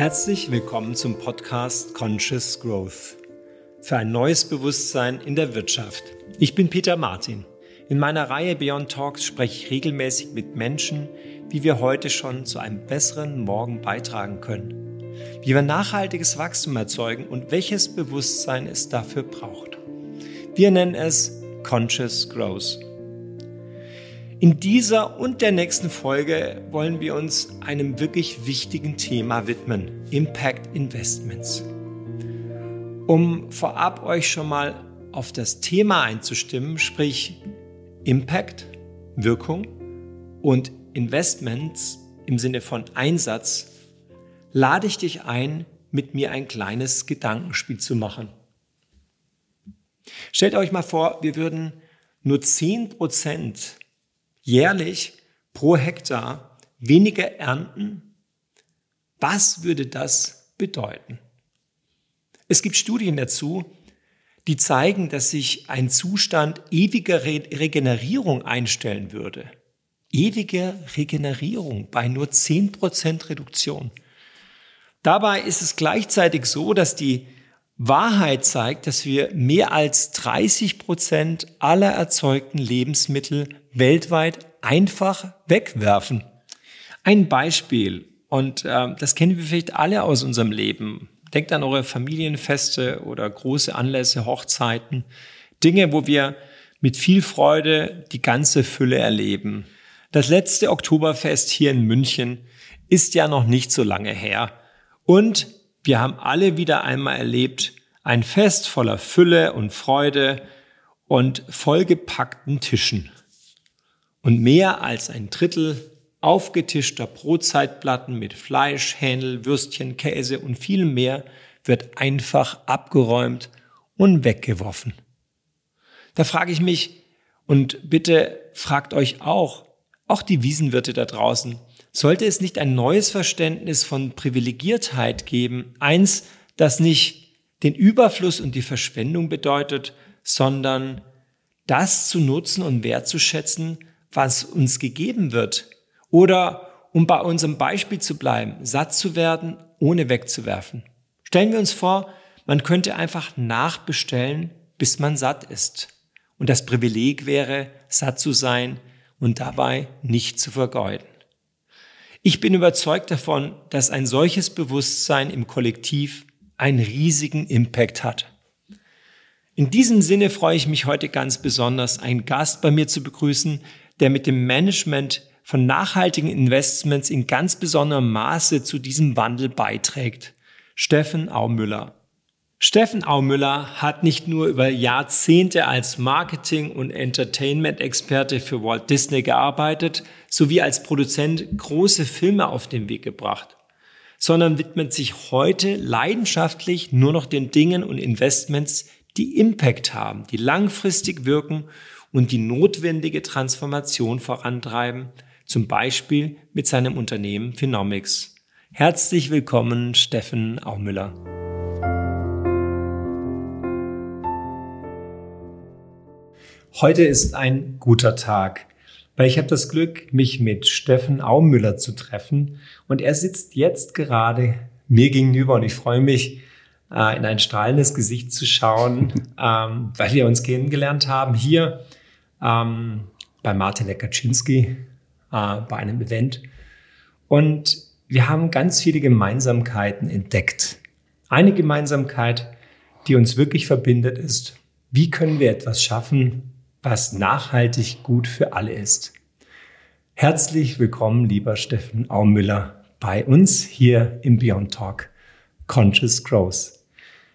Herzlich willkommen zum Podcast Conscious Growth für ein neues Bewusstsein in der Wirtschaft. Ich bin Peter Martin. In meiner Reihe Beyond Talks spreche ich regelmäßig mit Menschen, wie wir heute schon zu einem besseren Morgen beitragen können, wie wir nachhaltiges Wachstum erzeugen und welches Bewusstsein es dafür braucht. Wir nennen es Conscious Growth. In dieser und der nächsten Folge wollen wir uns einem wirklich wichtigen Thema widmen, Impact Investments. Um vorab euch schon mal auf das Thema einzustimmen, sprich Impact, Wirkung und Investments im Sinne von Einsatz, lade ich dich ein, mit mir ein kleines Gedankenspiel zu machen. Stellt euch mal vor, wir würden nur 10 Prozent jährlich pro Hektar weniger ernten, was würde das bedeuten? Es gibt Studien dazu, die zeigen, dass sich ein Zustand ewiger Re Regenerierung einstellen würde. Ewige Regenerierung bei nur 10% Reduktion. Dabei ist es gleichzeitig so, dass die Wahrheit zeigt, dass wir mehr als 30 Prozent aller erzeugten Lebensmittel weltweit einfach wegwerfen. Ein Beispiel, und äh, das kennen wir vielleicht alle aus unserem Leben. Denkt an eure Familienfeste oder große Anlässe, Hochzeiten. Dinge, wo wir mit viel Freude die ganze Fülle erleben. Das letzte Oktoberfest hier in München ist ja noch nicht so lange her. Und wir haben alle wieder einmal erlebt, ein Fest voller Fülle und Freude und vollgepackten Tischen. Und mehr als ein Drittel aufgetischter Brotzeitplatten mit Fleisch, Hähnel, Würstchen, Käse und viel mehr wird einfach abgeräumt und weggeworfen. Da frage ich mich, und bitte fragt euch auch, auch die Wiesenwirte da draußen, sollte es nicht ein neues Verständnis von Privilegiertheit geben, eins, das nicht den Überfluss und die Verschwendung bedeutet, sondern das zu nutzen und wertzuschätzen, was uns gegeben wird. Oder, um bei unserem Beispiel zu bleiben, satt zu werden, ohne wegzuwerfen. Stellen wir uns vor, man könnte einfach nachbestellen, bis man satt ist. Und das Privileg wäre, satt zu sein und dabei nicht zu vergeuden. Ich bin überzeugt davon, dass ein solches Bewusstsein im Kollektiv einen riesigen Impact hat. In diesem Sinne freue ich mich heute ganz besonders, einen Gast bei mir zu begrüßen, der mit dem Management von nachhaltigen Investments in ganz besonderem Maße zu diesem Wandel beiträgt. Steffen Aumüller. Steffen Aumüller hat nicht nur über Jahrzehnte als Marketing- und Entertainment-Experte für Walt Disney gearbeitet, sowie als Produzent große Filme auf den Weg gebracht, sondern widmet sich heute leidenschaftlich nur noch den Dingen und Investments, die Impact haben, die langfristig wirken und die notwendige Transformation vorantreiben, zum Beispiel mit seinem Unternehmen Phenomics. Herzlich willkommen, Steffen Aumüller. Heute ist ein guter Tag, weil ich habe das Glück, mich mit Steffen Aumüller zu treffen und er sitzt jetzt gerade mir gegenüber und ich freue mich, äh, in ein strahlendes Gesicht zu schauen, ähm, weil wir uns kennengelernt haben hier ähm, bei Martin Lekaczynski äh, bei einem Event und wir haben ganz viele Gemeinsamkeiten entdeckt. Eine Gemeinsamkeit, die uns wirklich verbindet, ist, wie können wir etwas schaffen, was nachhaltig gut für alle ist. Herzlich willkommen, lieber Steffen Aumüller, bei uns hier im Beyond Talk Conscious Growth.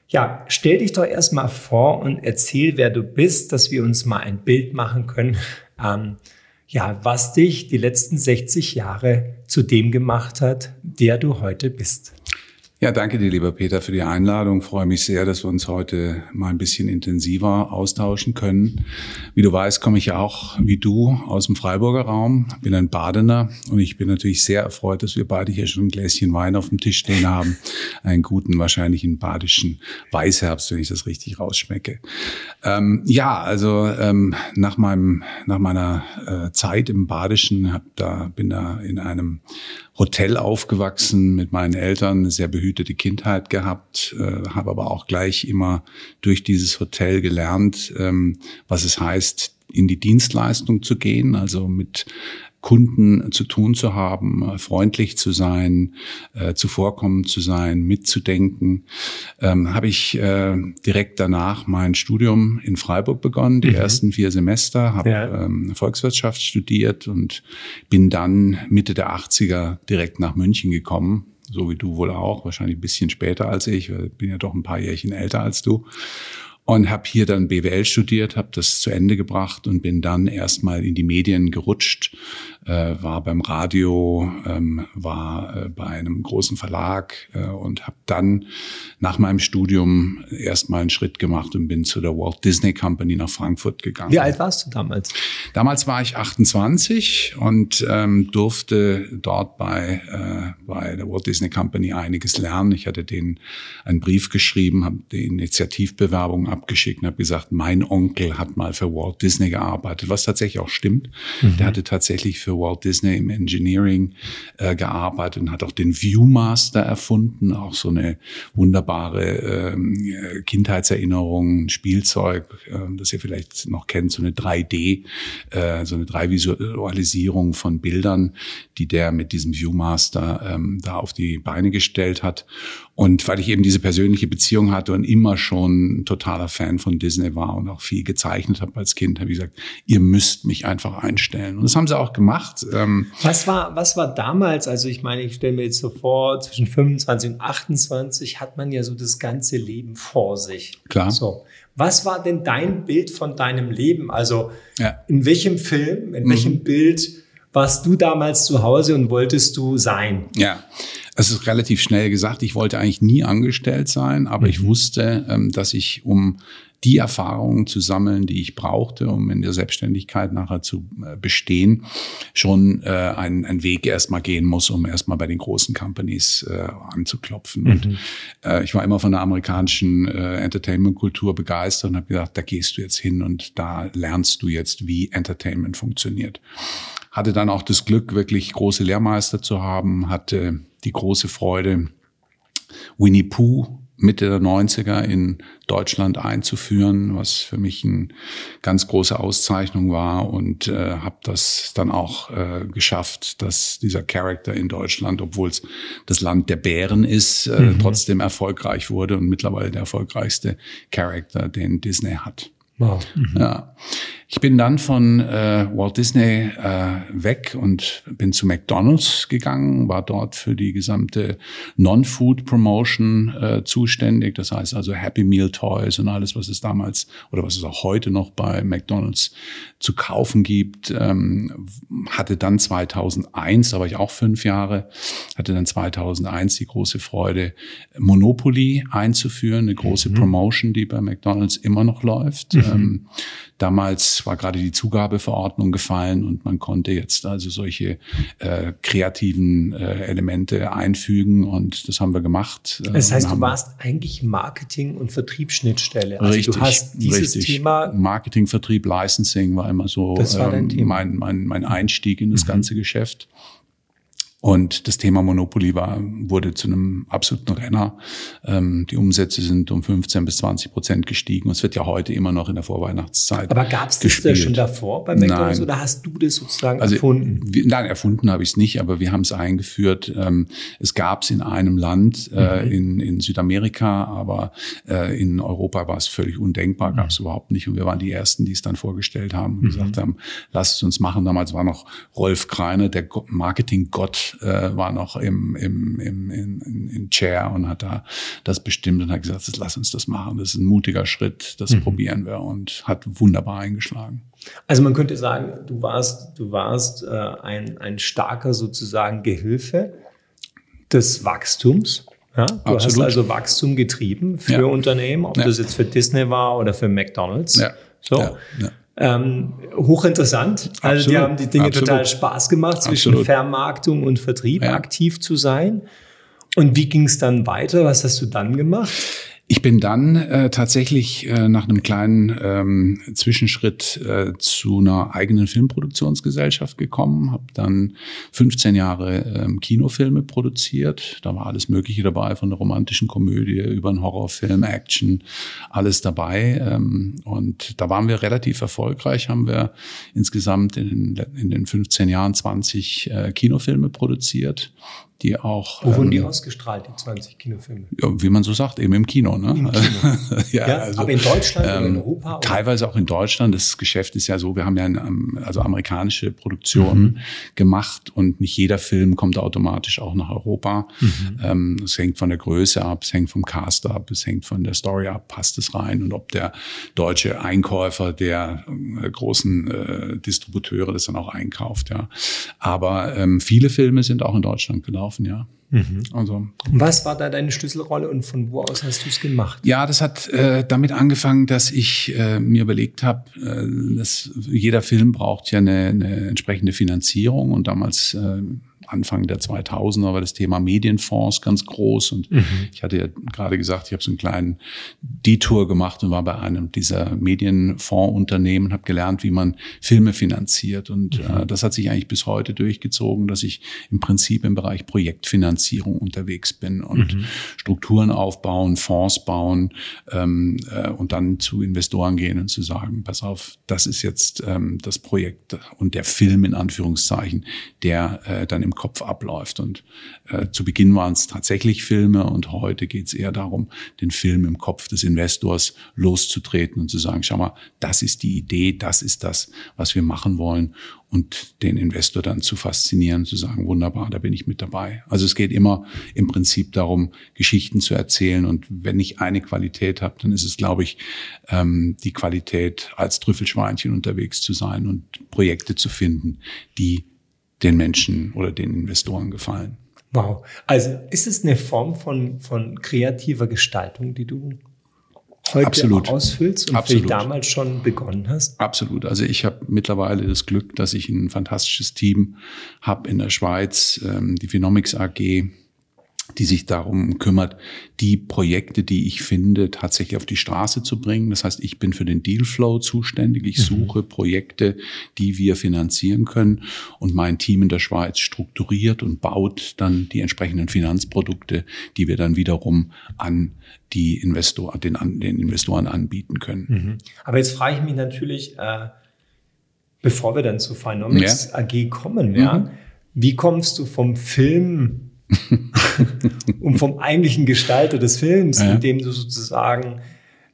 Ja, stell dich doch erstmal vor und erzähl, wer du bist, dass wir uns mal ein Bild machen können, ähm, ja, was dich die letzten 60 Jahre zu dem gemacht hat, der du heute bist. Ja, danke dir, lieber Peter, für die Einladung. Ich freue mich sehr, dass wir uns heute mal ein bisschen intensiver austauschen können. Wie du weißt, komme ich ja auch wie du aus dem Freiburger Raum, bin ein Badener und ich bin natürlich sehr erfreut, dass wir beide hier schon ein Gläschen Wein auf dem Tisch stehen haben. Einen guten, wahrscheinlich einen badischen Weißherbst, wenn ich das richtig rausschmecke. Ähm, ja, also ähm, nach meinem nach meiner äh, Zeit im Badischen hab da bin da in einem Hotel aufgewachsen mit meinen Eltern, eine sehr behütete Kindheit gehabt, äh, habe aber auch gleich immer durch dieses Hotel gelernt, ähm, was es heißt, in die Dienstleistung zu gehen, also mit Kunden zu tun zu haben, äh, freundlich zu sein, äh, zuvorkommend zu sein, mitzudenken, ähm, habe ich äh, direkt danach mein Studium in Freiburg begonnen, die mhm. ersten vier Semester, habe ja. ähm, Volkswirtschaft studiert und bin dann Mitte der 80er direkt nach München gekommen, so wie du wohl auch, wahrscheinlich ein bisschen später als ich, bin ja doch ein paar Jährchen älter als du und habe hier dann BWL studiert, habe das zu Ende gebracht und bin dann erstmal in die Medien gerutscht, äh, war beim Radio, ähm, war äh, bei einem großen Verlag äh, und habe dann nach meinem Studium erstmal einen Schritt gemacht und bin zu der Walt Disney Company nach Frankfurt gegangen. Wie alt warst du damals? Damals war ich 28 und ähm, durfte dort bei, äh, bei der Walt Disney Company einiges lernen. Ich hatte denen einen Brief geschrieben, habe die Initiativbewerbung abgeschickt und habe gesagt, mein Onkel hat mal für Walt Disney gearbeitet, was tatsächlich auch stimmt. Mhm. Der hatte tatsächlich für Walt Disney im Engineering äh, gearbeitet und hat auch den Viewmaster erfunden, auch so eine wunderbare ähm, Kindheitserinnerung, ein Spielzeug, äh, das ihr vielleicht noch kennt, so eine 3D, äh, so eine 3-Visualisierung von Bildern, die der mit diesem Viewmaster ähm, da auf die Beine gestellt hat. Und weil ich eben diese persönliche Beziehung hatte und immer schon ein totaler Fan von Disney war und auch viel gezeichnet habe als Kind, habe ich gesagt, ihr müsst mich einfach einstellen. Und das haben sie auch gemacht. Ähm, was war, was war damals, also ich meine, ich stelle mir jetzt so vor, zwischen 25 und 28 hat man ja so das ganze Leben vor sich. Klar. So. Was war denn dein Bild von deinem Leben? Also ja. in welchem Film, in welchem mhm. Bild warst du damals zu Hause und wolltest du sein? Ja. Es ist relativ schnell gesagt, ich wollte eigentlich nie angestellt sein, aber mhm. ich wusste, ähm, dass ich, um die Erfahrungen zu sammeln, die ich brauchte, um in der Selbstständigkeit nachher zu äh, bestehen, schon äh, einen, einen Weg erstmal gehen muss, um erstmal bei den großen Companies äh, anzuklopfen. Mhm. Und äh, ich war immer von der amerikanischen äh, Entertainment-Kultur begeistert und habe gedacht, da gehst du jetzt hin und da lernst du jetzt, wie Entertainment funktioniert. Hatte dann auch das Glück, wirklich große Lehrmeister zu haben, hatte die große Freude, Winnie Pooh Mitte der 90er in Deutschland einzuführen, was für mich eine ganz große Auszeichnung war und äh, habe das dann auch äh, geschafft, dass dieser Charakter in Deutschland, obwohl es das Land der Bären ist, äh, mhm. trotzdem erfolgreich wurde und mittlerweile der erfolgreichste Charakter, den Disney hat. Wow. Mhm. Ja. Ich bin dann von äh, Walt Disney äh, weg und bin zu McDonald's gegangen, war dort für die gesamte Non-Food Promotion äh, zuständig. Das heißt also Happy Meal Toys und alles, was es damals oder was es auch heute noch bei McDonald's zu kaufen gibt. Ähm, hatte dann 2001, da war ich auch fünf Jahre, hatte dann 2001 die große Freude, Monopoly einzuführen, eine große mhm. Promotion, die bei McDonald's immer noch läuft. Mhm. Ähm, Damals war gerade die Zugabeverordnung gefallen und man konnte jetzt also solche äh, kreativen äh, Elemente einfügen und das haben wir gemacht. Das heißt, du warst eigentlich Marketing- und Vertriebsschnittstelle. Also richtig, du hast dieses richtig. Thema Marketing, Vertrieb, Licensing war immer so das war ähm, mein, mein, mein Einstieg in das mhm. ganze Geschäft. Und das Thema Monopoly war, wurde zu einem absoluten Renner. Ähm, die Umsätze sind um 15 bis 20 Prozent gestiegen. Und es wird ja heute immer noch in der Vorweihnachtszeit. Aber gab es das da schon davor bei McDonalds nein. oder hast du das sozusagen also, erfunden? Wir, nein, erfunden habe ich es nicht, aber wir haben es eingeführt. Ähm, es gab es in einem Land, äh, mhm. in, in Südamerika, aber äh, in Europa war es völlig undenkbar, gab es mhm. überhaupt nicht. Und wir waren die Ersten, die es dann vorgestellt haben und mhm. gesagt haben, lasst es uns machen. Damals war noch Rolf Kreiner, der Marketing-Gott äh, war noch im, im, im, in, in Chair und hat da das bestimmt und hat gesagt, lass uns das machen. Das ist ein mutiger Schritt, das mhm. probieren wir und hat wunderbar eingeschlagen. Also man könnte sagen, du warst, du warst äh, ein, ein starker sozusagen Gehilfe des Wachstums. Ja, du Absolut. hast also Wachstum getrieben für ja. Unternehmen, ob ja. das jetzt für Disney war oder für McDonalds. Ja. So. Ja. Ähm, hochinteressant. Absolut. Also die haben die Dinge Absolut. total Spaß gemacht, zwischen Absolut. Vermarktung und Vertrieb aktiv zu sein. Und wie ging es dann weiter? Was hast du dann gemacht? Ich bin dann äh, tatsächlich äh, nach einem kleinen ähm, Zwischenschritt äh, zu einer eigenen Filmproduktionsgesellschaft gekommen, habe dann 15 Jahre ähm, Kinofilme produziert. Da war alles Mögliche dabei, von der romantischen Komödie über einen Horrorfilm, Action, alles dabei. Ähm, und da waren wir relativ erfolgreich, haben wir insgesamt in, in den 15 Jahren 20 äh, Kinofilme produziert die auch. Wo wurden ähm, die ausgestrahlt, die 20 Kinofilme? Ja, wie man so sagt, eben im Kino. Ne? Im Kino. ja, ja also, aber in Deutschland ähm, oder in Europa? Oder? Teilweise auch in Deutschland. Das Geschäft ist ja so, wir haben ja eine, ähm, also amerikanische Produktion mhm. gemacht und nicht jeder Film kommt automatisch auch nach Europa. Mhm. Ähm, es hängt von der Größe ab, es hängt vom Cast ab, es hängt von der Story ab, passt es rein und ob der deutsche Einkäufer der äh, großen äh, Distributeure das dann auch einkauft. Ja, aber ähm, viele Filme sind auch in Deutschland gelaufen laufen, ja. Mhm. Also, Was war da deine Schlüsselrolle und von wo aus hast du es gemacht? Ja, das hat äh, damit angefangen, dass ich äh, mir überlegt habe, äh, dass jeder Film braucht ja eine, eine entsprechende Finanzierung und damals äh, Anfang der 2000er war das Thema Medienfonds ganz groß und mhm. ich hatte ja gerade gesagt, ich habe so einen kleinen Detour gemacht und war bei einem dieser Medienfondsunternehmen, habe gelernt, wie man Filme finanziert und mhm. äh, das hat sich eigentlich bis heute durchgezogen, dass ich im Prinzip im Bereich Projektfinanzierung unterwegs bin und mhm. Strukturen aufbauen, Fonds bauen ähm, äh, und dann zu Investoren gehen und zu sagen, pass auf, das ist jetzt ähm, das Projekt und der Film in Anführungszeichen, der äh, dann im Kopf abläuft. Und äh, zu Beginn waren es tatsächlich Filme und heute geht es eher darum, den Film im Kopf des Investors loszutreten und zu sagen, schau mal, das ist die Idee, das ist das, was wir machen wollen und den Investor dann zu faszinieren, zu sagen, wunderbar, da bin ich mit dabei. Also es geht immer im Prinzip darum, Geschichten zu erzählen und wenn ich eine Qualität habe, dann ist es, glaube ich, ähm, die Qualität, als Trüffelschweinchen unterwegs zu sein und Projekte zu finden, die den Menschen oder den Investoren gefallen. Wow. Also ist es eine Form von, von kreativer Gestaltung, die du heute Absolut. ausfüllst und Absolut. damals schon begonnen hast? Absolut. Also ich habe mittlerweile das Glück, dass ich ein fantastisches Team habe in der Schweiz, ähm, die Phenomics AG, die sich darum kümmert, die Projekte, die ich finde, tatsächlich auf die Straße zu bringen. Das heißt, ich bin für den Dealflow zuständig. Ich mhm. suche Projekte, die wir finanzieren können. Und mein Team in der Schweiz strukturiert und baut dann die entsprechenden Finanzprodukte, die wir dann wiederum an die Investor, den, den Investoren anbieten können. Mhm. Aber jetzt frage ich mich natürlich, äh, bevor wir dann zu Phenomics ja. AG kommen, ja, mhm. wie kommst du vom Film und vom eigentlichen Gestalter des Films, ja. in dem du sozusagen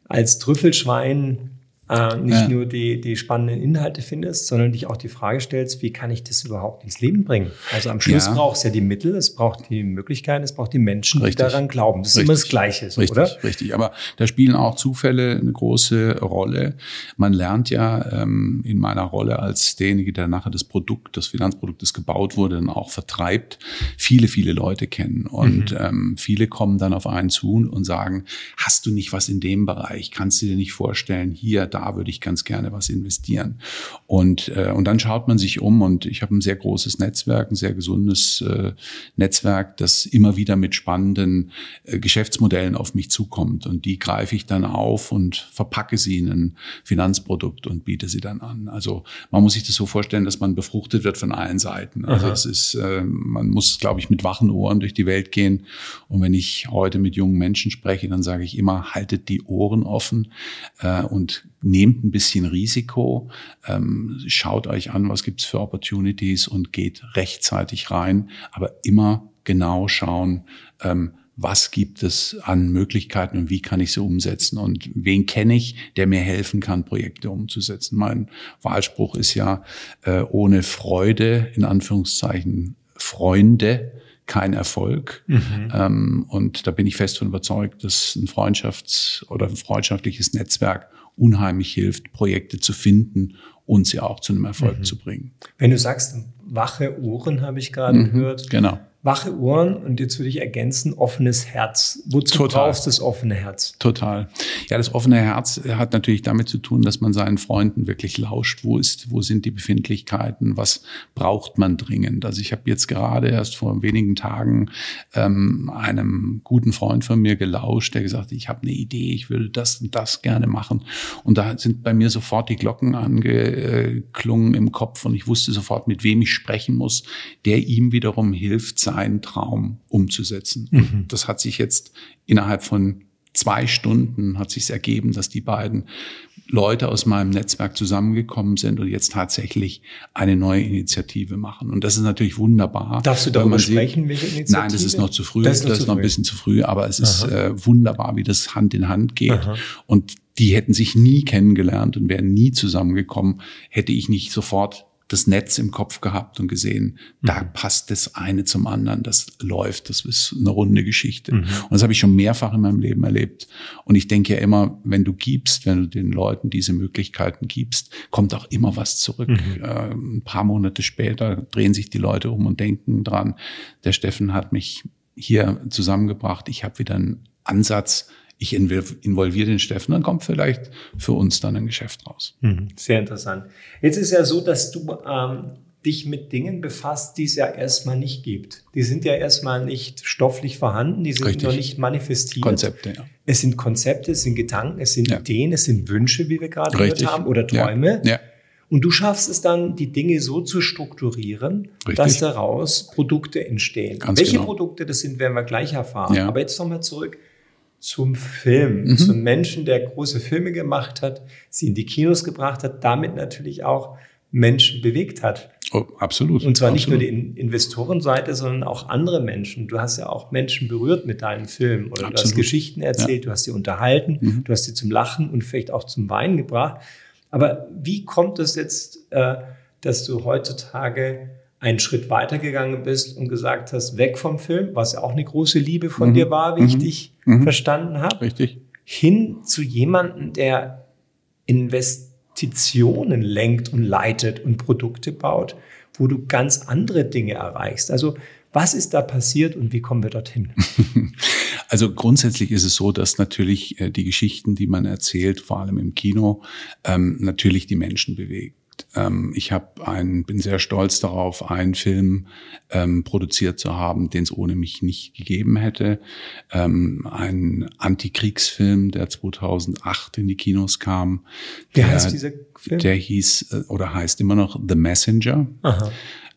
als Trüffelschwein äh, nicht ja. nur die, die spannenden Inhalte findest, sondern dich auch die Frage stellst, wie kann ich das überhaupt ins Leben bringen? Also am Schluss ja. braucht es ja die Mittel, es braucht die Möglichkeiten, es braucht die Menschen, richtig. die daran glauben. Das ist richtig. immer das Gleiche, so, richtig, oder? Richtig, aber da spielen auch Zufälle eine große Rolle. Man lernt ja ähm, in meiner Rolle als derjenige, der nachher das Produkt, das Finanzprodukt, das gebaut wurde, dann auch vertreibt, viele, viele Leute kennen. Und mhm. ähm, viele kommen dann auf einen zu und sagen, hast du nicht was in dem Bereich? Kannst du dir nicht vorstellen, hier, da da würde ich ganz gerne was investieren. Und, äh, und dann schaut man sich um und ich habe ein sehr großes Netzwerk, ein sehr gesundes äh, Netzwerk, das immer wieder mit spannenden äh, Geschäftsmodellen auf mich zukommt. Und die greife ich dann auf und verpacke sie in ein Finanzprodukt und biete sie dann an. Also man muss sich das so vorstellen, dass man befruchtet wird von allen Seiten. Also es ist, äh, man muss, glaube ich, mit wachen Ohren durch die Welt gehen. Und wenn ich heute mit jungen Menschen spreche, dann sage ich immer, haltet die Ohren offen äh, und nehmt ein bisschen Risiko, ähm, schaut euch an, was gibt's für Opportunities und geht rechtzeitig rein, aber immer genau schauen, ähm, was gibt es an Möglichkeiten und wie kann ich sie umsetzen und wen kenne ich, der mir helfen kann, Projekte umzusetzen. Mein Wahlspruch ist ja, äh, ohne Freude, in Anführungszeichen, Freunde, kein Erfolg. Mhm. Ähm, und da bin ich fest von überzeugt, dass ein Freundschafts- oder ein freundschaftliches Netzwerk unheimlich hilft, Projekte zu finden uns ja auch zu einem Erfolg mhm. zu bringen. Wenn du sagst, wache Ohren habe ich gerade mhm, gehört. Genau wache Ohren und jetzt würde ich ergänzen, offenes Herz. Wozu Total. brauchst du das offene Herz? Total. Ja, das offene Herz hat natürlich damit zu tun, dass man seinen Freunden wirklich lauscht. Wo ist, wo sind die Befindlichkeiten? Was braucht man dringend? Also ich habe jetzt gerade erst vor wenigen Tagen ähm, einem guten Freund von mir gelauscht, der gesagt hat, ich habe eine Idee, ich würde das und das gerne machen. Und da sind bei mir sofort die Glocken angeklungen im Kopf und ich wusste sofort, mit wem ich sprechen muss, der ihm wiederum hilft, seinen Traum umzusetzen. Mhm. Das hat sich jetzt innerhalb von zwei Stunden hat sich ergeben, dass die beiden Leute aus meinem Netzwerk zusammengekommen sind und jetzt tatsächlich eine neue Initiative machen. Und das ist natürlich wunderbar. Darfst du darüber sprechen, welche Initiative? Nein, das ist noch zu früh. Das ist noch, das ist noch ein bisschen zu früh, aber es ist äh, wunderbar, wie das Hand in Hand geht. Aha. Und die hätten sich nie kennengelernt und wären nie zusammengekommen, hätte ich nicht sofort das Netz im Kopf gehabt und gesehen, mhm. da passt das eine zum anderen, das läuft, das ist eine runde Geschichte. Mhm. Und das habe ich schon mehrfach in meinem Leben erlebt. Und ich denke ja immer, wenn du gibst, wenn du den Leuten diese Möglichkeiten gibst, kommt auch immer was zurück. Mhm. Äh, ein paar Monate später drehen sich die Leute um und denken dran, der Steffen hat mich hier zusammengebracht, ich habe wieder einen Ansatz, ich involviere den Steffen, dann kommt vielleicht für uns dann ein Geschäft raus. Mhm. Sehr interessant. Jetzt ist ja so, dass du ähm, dich mit Dingen befasst, die es ja erstmal nicht gibt. Die sind ja erstmal nicht stofflich vorhanden, die sind Richtig. noch nicht manifestiert. Konzepte, ja. Es sind Konzepte, es sind Gedanken, es sind ja. Ideen, es sind Wünsche, wie wir gerade Richtig. gehört haben, oder Träume. Ja. ja. Und du schaffst es dann, die Dinge so zu strukturieren, Richtig. dass daraus Produkte entstehen. Ganz Welche genau. Produkte das sind, werden wir gleich erfahren. Ja. Aber jetzt nochmal zurück zum Film, mhm. zum Menschen, der große Filme gemacht hat, sie in die Kinos gebracht hat, damit natürlich auch Menschen bewegt hat. Oh, absolut. Und zwar absolut. nicht nur die Investorenseite, sondern auch andere Menschen. Du hast ja auch Menschen berührt mit deinem Film oder absolut. du hast Geschichten erzählt, ja. du hast sie unterhalten, mhm. du hast sie zum Lachen und vielleicht auch zum Weinen gebracht. Aber wie kommt es jetzt, äh, dass du heutzutage einen Schritt weitergegangen bist und gesagt hast, weg vom Film, was ja auch eine große Liebe von mhm. dir war, wie mhm. ich dich mhm. verstanden habe. Richtig. Hin zu jemandem, der Investitionen lenkt und leitet und Produkte baut, wo du ganz andere Dinge erreichst. Also was ist da passiert und wie kommen wir dorthin? Also grundsätzlich ist es so, dass natürlich äh, die Geschichten, die man erzählt, vor allem im Kino, ähm, natürlich die Menschen bewegt. Ähm, ich habe einen, bin sehr stolz darauf, einen Film ähm, produziert zu haben, den es ohne mich nicht gegeben hätte. Ähm, ein Antikriegsfilm, der 2008 in die Kinos kam. Wie der, heißt dieser Film? Der hieß äh, oder heißt immer noch The Messenger. Aha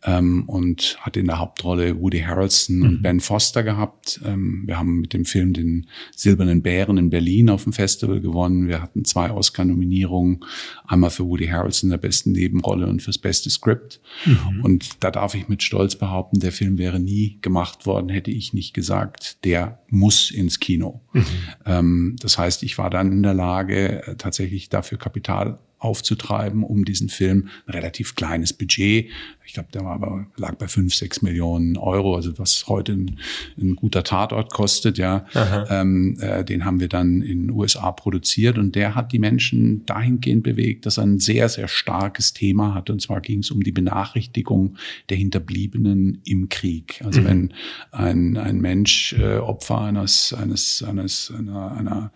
ähm, und hat in der Hauptrolle Woody Harrelson mhm. und Ben Foster gehabt. Ähm, wir haben mit dem Film den Silbernen Bären in Berlin auf dem Festival gewonnen. Wir hatten zwei Oscar-Nominierungen, einmal für Woody Harrelson der besten Nebenrolle und fürs beste Skript. Mhm. Und da darf ich mit Stolz behaupten, der Film wäre nie gemacht worden, hätte ich nicht gesagt, der muss ins Kino. Mhm. Ähm, das heißt, ich war dann in der Lage, äh, tatsächlich dafür Kapital aufzutreiben, um diesen Film ein relativ kleines Budget. Ich glaube, der war aber, lag bei fünf, sechs Millionen Euro, also was heute ein, ein guter Tatort kostet, ja. Ähm, äh, den haben wir dann in den USA produziert und der hat die Menschen dahingehend bewegt, dass er ein sehr, sehr starkes Thema hat. Und zwar ging es um die Benachrichtigung der Hinterbliebenen im Krieg. Also mhm. wenn ein, ein Mensch äh, Opfer eines, eines, eines, einer, einer,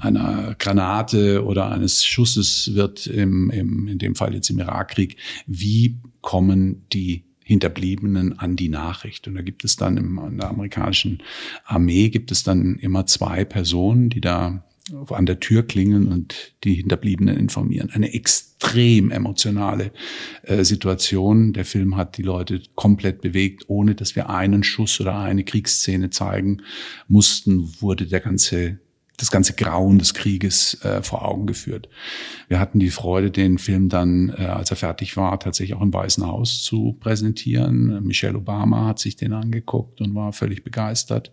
einer Granate oder eines Schusses wird im, im, in dem Fall jetzt im Irakkrieg, wie kommen die Hinterbliebenen an die Nachricht. Und da gibt es dann im, in der amerikanischen Armee gibt es dann immer zwei Personen, die da an der Tür klingeln und die Hinterbliebenen informieren. Eine extrem emotionale äh, Situation. Der Film hat die Leute komplett bewegt, ohne dass wir einen Schuss oder eine Kriegsszene zeigen mussten, wurde der ganze das ganze Grauen des Krieges äh, vor Augen geführt. Wir hatten die Freude, den Film dann, äh, als er fertig war, tatsächlich auch im Weißen Haus zu präsentieren. Michelle Obama hat sich den angeguckt und war völlig begeistert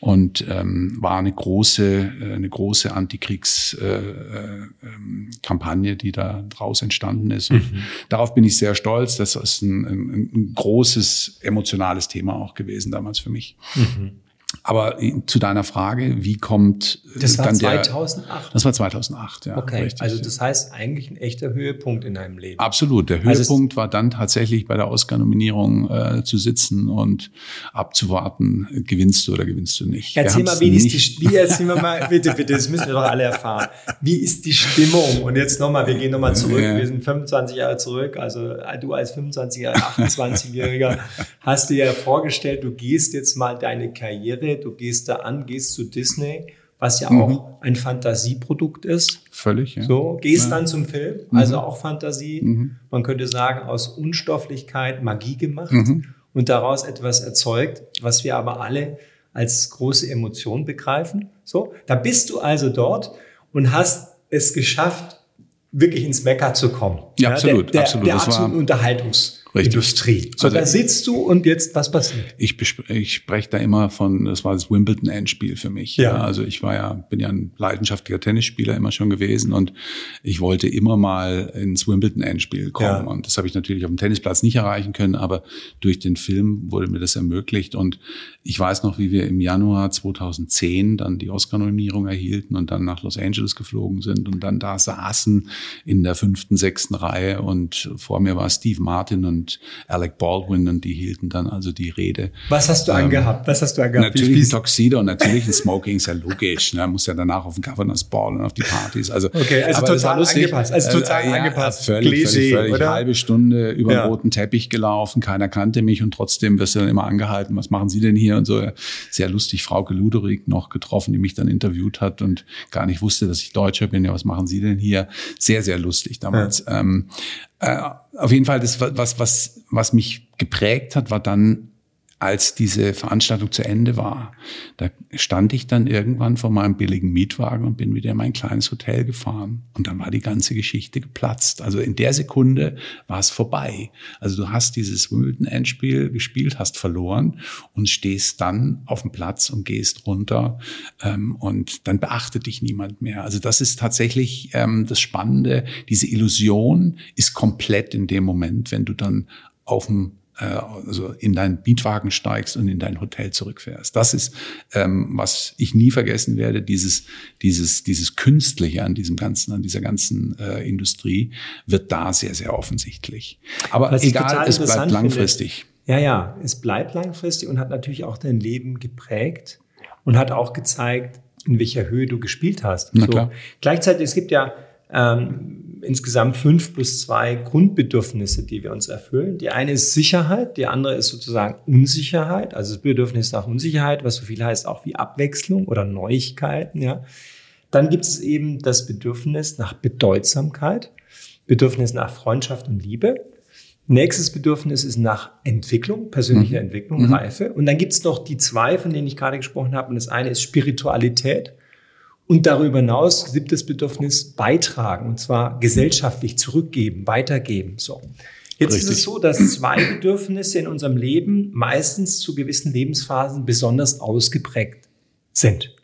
und ähm, war eine große, äh, eine große Antikriegskampagne, äh, äh, die da draus entstanden ist. Mhm. darauf bin ich sehr stolz. Das ist ein, ein, ein großes emotionales Thema auch gewesen damals für mich. Mhm. Aber zu deiner Frage, wie kommt äh, das war dann 2008? Der, das war 2008, ja. Okay, richtig, also das heißt eigentlich ein echter Höhepunkt in deinem Leben. Absolut. Der also Höhepunkt also war dann tatsächlich bei der Oscar-Nominierung äh, zu sitzen und abzuwarten, gewinnst du oder gewinnst du nicht. Erzähl mal, wie ist die, wie erzähl mal, bitte, bitte, das müssen wir doch alle erfahren. Wie ist die Stimmung? Und jetzt nochmal, wir gehen nochmal zurück, ja. wir sind 25 Jahre zurück, also du als 25-Jähriger, 28-Jähriger hast dir ja vorgestellt, du gehst jetzt mal deine Karriere, du gehst da an, gehst zu Disney, was ja mhm. auch ein Fantasieprodukt ist. Völlig, ja. So, gehst ja. dann zum Film, mhm. also auch Fantasie. Mhm. Man könnte sagen, aus Unstofflichkeit Magie gemacht mhm. und daraus etwas erzeugt, was wir aber alle als große Emotion begreifen. So, da bist du also dort und hast es geschafft, wirklich ins Mecker zu kommen. Ja, absolut, der, der, absolut. Der absoluten Unterhaltungs Richtig. Industrie. So, also, da sitzt du und jetzt, was passiert? Ich, ich spreche da immer von, das war das Wimbledon-Endspiel für mich. Ja. Also ich war ja, bin ja ein leidenschaftlicher Tennisspieler immer schon gewesen und ich wollte immer mal ins Wimbledon-Endspiel kommen. Ja. Und das habe ich natürlich auf dem Tennisplatz nicht erreichen können, aber durch den Film wurde mir das ermöglicht. Und ich weiß noch, wie wir im Januar 2010 dann die Oscar-Nominierung erhielten und dann nach Los Angeles geflogen sind und dann da saßen in der fünften, sechsten Reihe und vor mir war Steve Martin und und Alec Baldwin und die hielten dann also die Rede. Was hast du ähm, angehabt? Was hast du angehabt? Natürlich ein Tuxedo und natürlich ein Smoking, ist ja logisch. Ne? Muss ja danach auf den Governor's Ball und auf die Partys. Also, okay, also total angepasst. Also total äh, angepasst. Ja, völlig, Klischee, völlig, völlig. Oder? Halbe Stunde über ja. den roten Teppich gelaufen, keiner kannte mich und trotzdem wirst du dann immer angehalten. Was machen Sie denn hier? Und so sehr lustig, Frau Luderig noch getroffen, die mich dann interviewt hat und gar nicht wusste, dass ich Deutscher bin. Ja, was machen Sie denn hier? Sehr, sehr lustig damals. Ja. Ähm, äh, auf jeden Fall, das, was, was, was mich geprägt hat, war dann als diese Veranstaltung zu Ende war, da stand ich dann irgendwann vor meinem billigen Mietwagen und bin wieder in mein kleines Hotel gefahren. Und dann war die ganze Geschichte geplatzt. Also in der Sekunde war es vorbei. Also du hast dieses Wimbledon-Endspiel gespielt, hast verloren und stehst dann auf dem Platz und gehst runter ähm, und dann beachtet dich niemand mehr. Also das ist tatsächlich ähm, das Spannende. Diese Illusion ist komplett in dem Moment, wenn du dann auf dem also in deinen Mietwagen steigst und in dein Hotel zurückfährst. Das ist, ähm, was ich nie vergessen werde, dieses, dieses, dieses Künstliche an diesem ganzen, an dieser ganzen äh, Industrie wird da sehr, sehr offensichtlich. Aber was egal, es bleibt langfristig. Finde. Ja, ja, es bleibt langfristig und hat natürlich auch dein Leben geprägt und hat auch gezeigt, in welcher Höhe du gespielt hast. Na so. klar. Gleichzeitig, es gibt ja ähm, insgesamt fünf plus zwei Grundbedürfnisse, die wir uns erfüllen. Die eine ist Sicherheit, die andere ist sozusagen Unsicherheit, also das Bedürfnis nach Unsicherheit, was so viel heißt auch wie Abwechslung oder Neuigkeiten, ja. Dann gibt es eben das Bedürfnis nach Bedeutsamkeit, Bedürfnis nach Freundschaft und Liebe. Nächstes Bedürfnis ist nach Entwicklung, persönlicher mhm. Entwicklung, mhm. Reife. Und dann gibt es noch die zwei, von denen ich gerade gesprochen habe. Und das eine ist Spiritualität. Und darüber hinaus gibt es Bedürfnis beitragen, und zwar gesellschaftlich zurückgeben, weitergeben. So. Jetzt Richtig. ist es so, dass zwei Bedürfnisse in unserem Leben meistens zu gewissen Lebensphasen besonders ausgeprägt sind.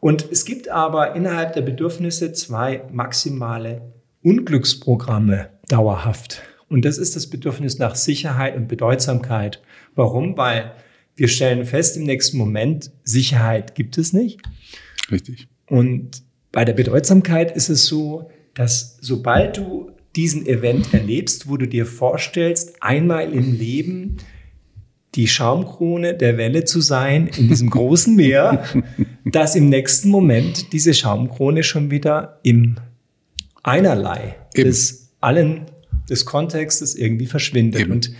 Und es gibt aber innerhalb der Bedürfnisse zwei maximale Unglücksprogramme dauerhaft. Und das ist das Bedürfnis nach Sicherheit und Bedeutsamkeit. Warum? Weil wir stellen fest, im nächsten Moment, Sicherheit gibt es nicht. Richtig. Und bei der Bedeutsamkeit ist es so, dass sobald du diesen Event erlebst, wo du dir vorstellst, einmal im Leben die Schaumkrone der Welle zu sein in diesem großen Meer, dass im nächsten Moment diese Schaumkrone schon wieder im einerlei Eben. des allen des Kontextes irgendwie verschwindet. Eben. Und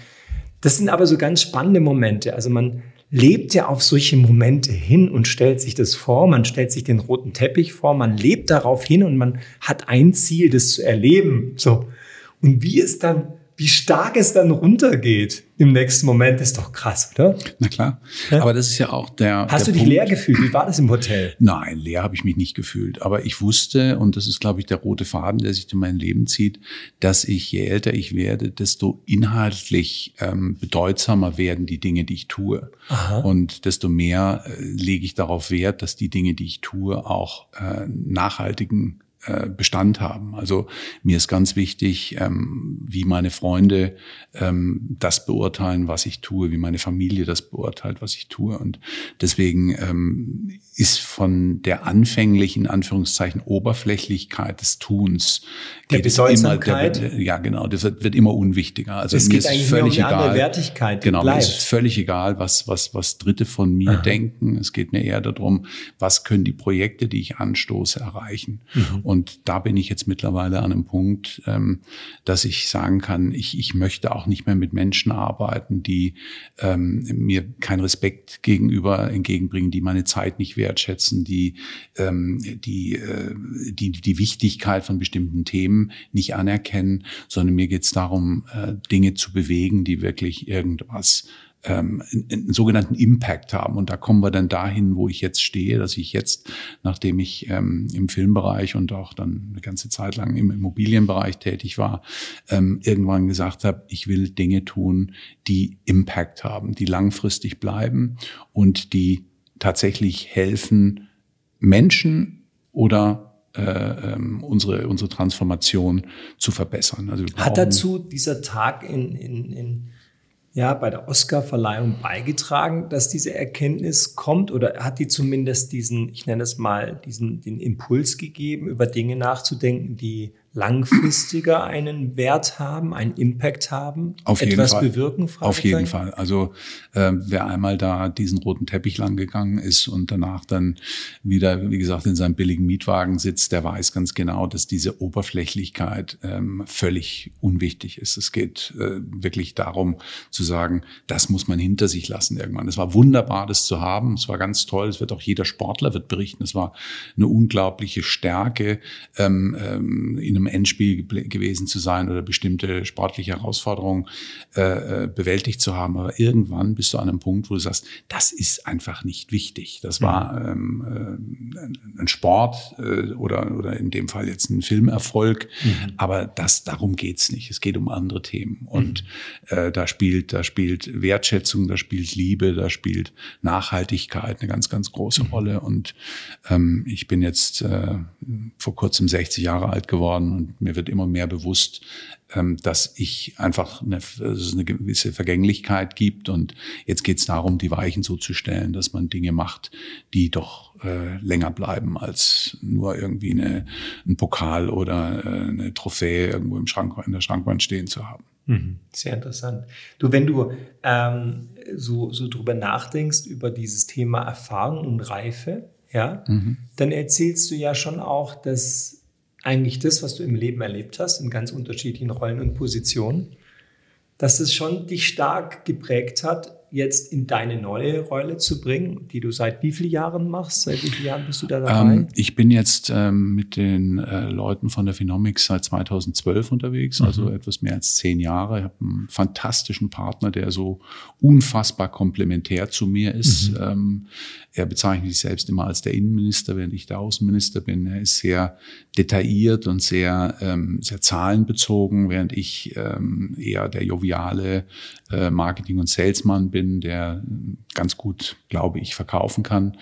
das sind aber so ganz spannende Momente. Also man lebt ja auf solche Momente hin und stellt sich das vor. Man stellt sich den roten Teppich vor. Man lebt darauf hin und man hat ein Ziel, das zu erleben. So. Und wie es dann wie stark es dann runtergeht im nächsten Moment, ist doch krass, oder? Na klar. Ja? Aber das ist ja auch der. Hast der du dich Punkt. leer gefühlt? Wie war das im Hotel? Nein, leer habe ich mich nicht gefühlt. Aber ich wusste, und das ist, glaube ich, der rote Faden, der sich in mein Leben zieht, dass ich, je älter ich werde, desto inhaltlich ähm, bedeutsamer werden die Dinge, die ich tue. Aha. Und desto mehr äh, lege ich darauf Wert, dass die Dinge, die ich tue, auch äh, nachhaltigen Bestand haben. Also mir ist ganz wichtig, ähm, wie meine Freunde ähm, das beurteilen, was ich tue, wie meine Familie das beurteilt, was ich tue. Und deswegen ähm, ist von der anfänglichen Anführungszeichen Oberflächlichkeit des Tuns der geht es immer, der ja genau, das wird, wird immer unwichtiger. Also es mir geht ist eigentlich völlig um egal. Wertigkeit. Genau, bleibt. mir ist völlig egal, was was was Dritte von mir Aha. denken. Es geht mir eher darum, was können die Projekte, die ich anstoße, erreichen. Mhm. Und da bin ich jetzt mittlerweile an einem Punkt, ähm, dass ich sagen kann, ich ich möchte auch nicht mehr mit Menschen arbeiten, die ähm, mir keinen Respekt gegenüber entgegenbringen, die meine Zeit nicht wertschätzen, die ähm, die, äh, die die Wichtigkeit von bestimmten Themen nicht anerkennen, sondern mir geht es darum, äh, Dinge zu bewegen, die wirklich irgendwas ähm, einen, sogenannten Impact haben. Und da kommen wir dann dahin, wo ich jetzt stehe, dass ich jetzt, nachdem ich ähm, im Filmbereich und auch dann eine ganze Zeit lang im Immobilienbereich tätig war, ähm, irgendwann gesagt habe, ich will Dinge tun, die Impact haben, die langfristig bleiben und die tatsächlich helfen, Menschen oder äh, ähm, unsere, unsere Transformation zu verbessern. Also Hat dazu dieser Tag in, in, in ja, bei der Oscar-Verleihung beigetragen, dass diese Erkenntnis kommt oder hat die zumindest diesen, ich nenne es mal, diesen, den Impuls gegeben, über Dinge nachzudenken, die langfristiger einen Wert haben, einen Impact haben, Auf etwas jeden Fall. bewirken? Auf jeden Fall. Also äh, wer einmal da diesen roten Teppich lang gegangen ist und danach dann wieder, wie gesagt, in seinem billigen Mietwagen sitzt, der weiß ganz genau, dass diese Oberflächlichkeit ähm, völlig unwichtig ist. Es geht äh, wirklich darum zu sagen, das muss man hinter sich lassen irgendwann. Es war wunderbar, das zu haben. Es war ganz toll. Es wird auch jeder Sportler wird berichten. Es war eine unglaubliche Stärke ähm, ähm, in einem einem Endspiel gewesen zu sein oder bestimmte sportliche Herausforderungen äh, äh, bewältigt zu haben. Aber irgendwann bist du an einem Punkt, wo du sagst, das ist einfach nicht wichtig. Das war ähm, äh, ein Sport äh, oder, oder in dem Fall jetzt ein Filmerfolg. Mhm. Aber das, darum geht's nicht. Es geht um andere Themen. Und mhm. äh, da spielt, da spielt Wertschätzung, da spielt Liebe, da spielt Nachhaltigkeit eine ganz, ganz große mhm. Rolle. Und ähm, ich bin jetzt äh, vor kurzem 60 Jahre alt geworden und mir wird immer mehr bewusst, ähm, dass ich einfach eine, dass es eine gewisse Vergänglichkeit gibt und jetzt geht es darum, die Weichen so zu stellen, dass man Dinge macht, die doch äh, länger bleiben als nur irgendwie eine, ein Pokal oder äh, eine Trophäe irgendwo im Schrank, in der Schrankwand stehen zu haben. Mhm. Sehr interessant. Du, wenn du ähm, so, so drüber nachdenkst über dieses Thema Erfahrung und Reife, ja, mhm. dann erzählst du ja schon auch, dass eigentlich das, was du im Leben erlebt hast, in ganz unterschiedlichen Rollen und Positionen, dass es schon dich stark geprägt hat, jetzt in deine neue Rolle zu bringen, die du seit wie vielen Jahren machst? Seit wie vielen Jahren bist du da dabei? Ähm, ich bin jetzt ähm, mit den äh, Leuten von der Phenomics seit 2012 unterwegs, also mhm. etwas mehr als zehn Jahre. Ich habe einen fantastischen Partner, der so unfassbar komplementär zu mir ist. Mhm. Ähm, er bezeichnet sich selbst immer als der Innenminister, während ich der Außenminister bin. Er ist sehr detailliert und sehr, ähm, sehr zahlenbezogen, während ich ähm, eher der joviale äh, Marketing- und Salesman bin, der ganz gut, glaube ich, verkaufen kann.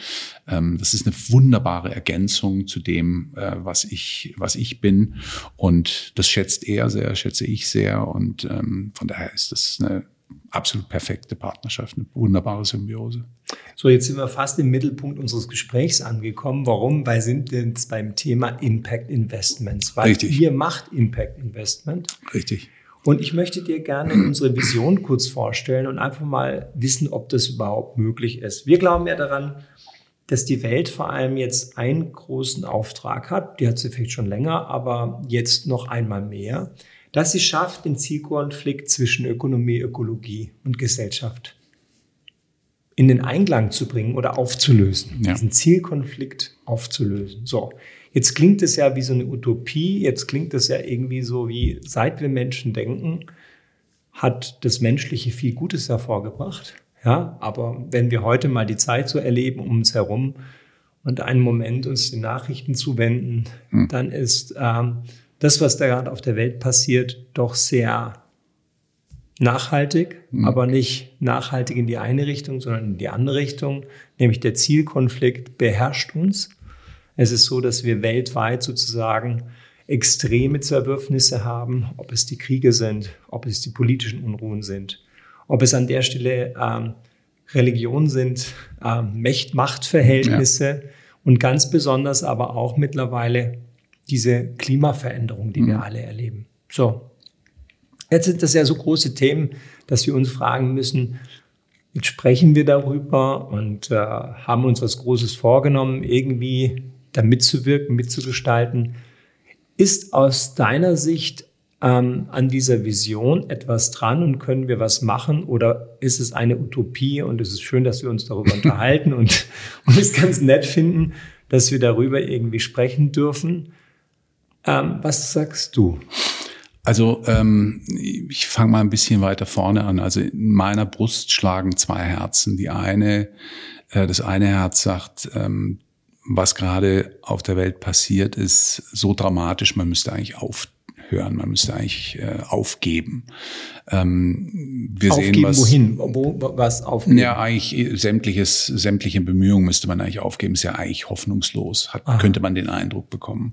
Ähm, das ist eine wunderbare Ergänzung zu dem, äh, was ich, was ich bin. Und das schätzt er sehr, schätze ich sehr. Und ähm, von daher ist das eine absolut perfekte Partnerschaft, eine wunderbare Symbiose. So, jetzt sind wir fast im Mittelpunkt unseres Gesprächs angekommen. Warum? Weil sind wir jetzt beim Thema Impact Investments. Weil Richtig. ihr macht Impact Investment. Richtig. Und ich möchte dir gerne unsere Vision kurz vorstellen und einfach mal wissen, ob das überhaupt möglich ist. Wir glauben ja daran, dass die Welt vor allem jetzt einen großen Auftrag hat. Die hat sie vielleicht schon länger, aber jetzt noch einmal mehr, dass sie schafft, den Zielkonflikt zwischen Ökonomie, Ökologie und Gesellschaft in den Einklang zu bringen oder aufzulösen. Ja. Diesen Zielkonflikt aufzulösen. So. Jetzt klingt es ja wie so eine Utopie, jetzt klingt es ja irgendwie so wie, seit wir Menschen denken, hat das Menschliche viel Gutes hervorgebracht. Ja, aber wenn wir heute mal die Zeit so erleben um uns herum und einen Moment uns den Nachrichten zuwenden, hm. dann ist ähm, das, was da gerade auf der Welt passiert, doch sehr nachhaltig, hm. aber nicht nachhaltig in die eine Richtung, sondern in die andere Richtung, nämlich der Zielkonflikt beherrscht uns Es ist so, dass wir weltweit sozusagen extreme Zerwürfnisse haben, ob es die Kriege sind, ob es die politischen Unruhen sind, ob es an der Stelle ähm, Religion sind, ähm, Mächt Machtverhältnisse ja. und ganz besonders aber auch mittlerweile diese Klimaveränderung, die mhm. wir alle erleben. So, jetzt sind das ja so große Themen, dass wir uns fragen müssen, jetzt sprechen wir darüber und äh, haben uns was Großes vorgenommen, irgendwie da mitzuwirken, mitzugestalten. Ist aus deiner Sicht ähm, an dieser Vision etwas dran und können wir was machen oder ist es eine Utopie und es ist schön, dass wir uns darüber unterhalten und, und es ganz nett finden, dass wir darüber irgendwie sprechen dürfen? Ähm, was sagst du? Also ähm, ich fange mal ein bisschen weiter vorne an. Also in meiner Brust schlagen zwei Herzen. Die eine, äh, das eine Herz sagt, ähm, was gerade auf der Welt passiert, ist so dramatisch, man müsste eigentlich aufhören, man müsste eigentlich äh, aufgeben. Ähm, wir aufgeben sehen, was, wohin? Wo, was aufgeben? Ja, eigentlich sämtliches, sämtliche Bemühungen müsste man eigentlich aufgeben. Ist ja eigentlich hoffnungslos, hat, könnte man den Eindruck bekommen.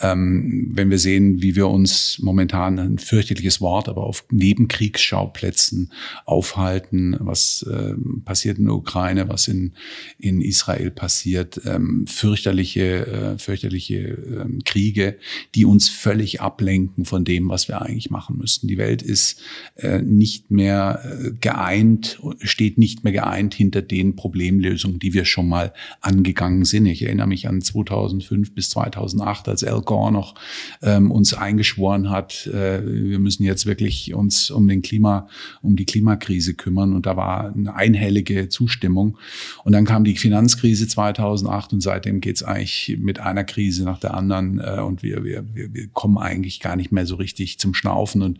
Ähm, wenn wir sehen, wie wir uns momentan ein fürchterliches Wort, aber auf Nebenkriegsschauplätzen aufhalten, was äh, passiert in der Ukraine, was in, in Israel passiert, ähm, fürchterliche, äh, fürchterliche äh, Kriege, die uns völlig ablenken von dem, was wir eigentlich machen müssten. Die Welt ist äh, nicht mehr äh, geeint, steht nicht mehr geeint hinter den Problemlösungen, die wir schon mal angegangen sind. Ich erinnere mich an 2005 bis 2008, als Al Gore noch ähm, uns eingeschworen hat, äh, wir müssen jetzt wirklich uns um den Klima, um die Klimakrise kümmern. Und da war eine einhellige Zustimmung. Und dann kam die Finanzkrise 2008 und seitdem geht's eigentlich mit einer Krise nach der anderen äh, und wir, wir, wir, wir kommen eigentlich gar nicht mehr so richtig zum Schnaufen und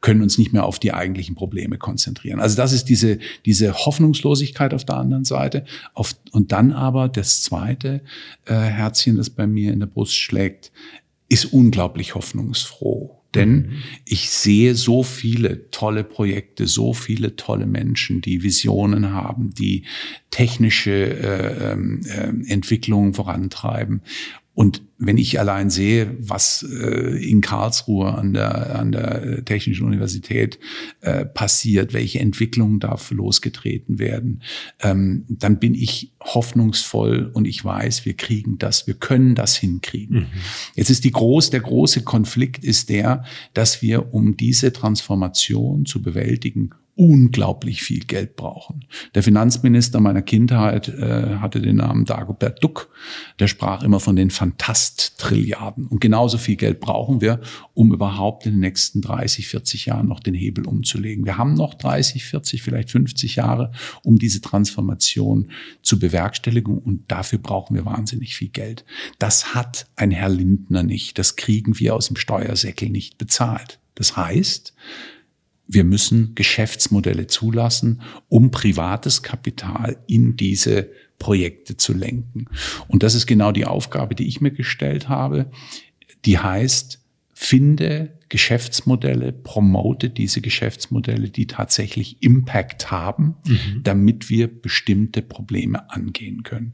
können uns nicht mehr auf die eigentlichen Probleme konzentrieren. Also das ist diese, diese Hoffnungslosigkeit auf der anderen Seite. Auf, und dann aber das zweite äh, Herzchen, das bei mir in der Brust schlägt, ist unglaublich hoffnungsfroh. Denn mhm. ich sehe so viele tolle Projekte, so viele tolle Menschen, die Visionen haben, die technische äh, äh, Entwicklungen vorantreiben. Und wenn ich allein sehe, was äh, in Karlsruhe an der, an der Technischen Universität äh, passiert, welche Entwicklungen da losgetreten werden, ähm, dann bin ich hoffnungsvoll und ich weiß, wir kriegen das, wir können das hinkriegen. Mhm. Jetzt ist die groß, der große Konflikt ist der, dass wir, um diese Transformation zu bewältigen, unglaublich viel Geld brauchen. Der Finanzminister meiner Kindheit äh, hatte den Namen Dagobert Duck. Der sprach immer von den Fantast-Trilliarden. Und genauso viel Geld brauchen wir, um überhaupt in den nächsten 30, 40 Jahren noch den Hebel umzulegen. Wir haben noch 30, 40, vielleicht 50 Jahre, um diese Transformation zu bewerkstelligen. Und dafür brauchen wir wahnsinnig viel Geld. Das hat ein Herr Lindner nicht. Das kriegen wir aus dem Steuersäckel nicht bezahlt. Das heißt, wir müssen Geschäftsmodelle zulassen, um privates Kapital in diese Projekte zu lenken. Und das ist genau die Aufgabe, die ich mir gestellt habe. Die heißt, finde Geschäftsmodelle, promote diese Geschäftsmodelle, die tatsächlich Impact haben, mhm. damit wir bestimmte Probleme angehen können.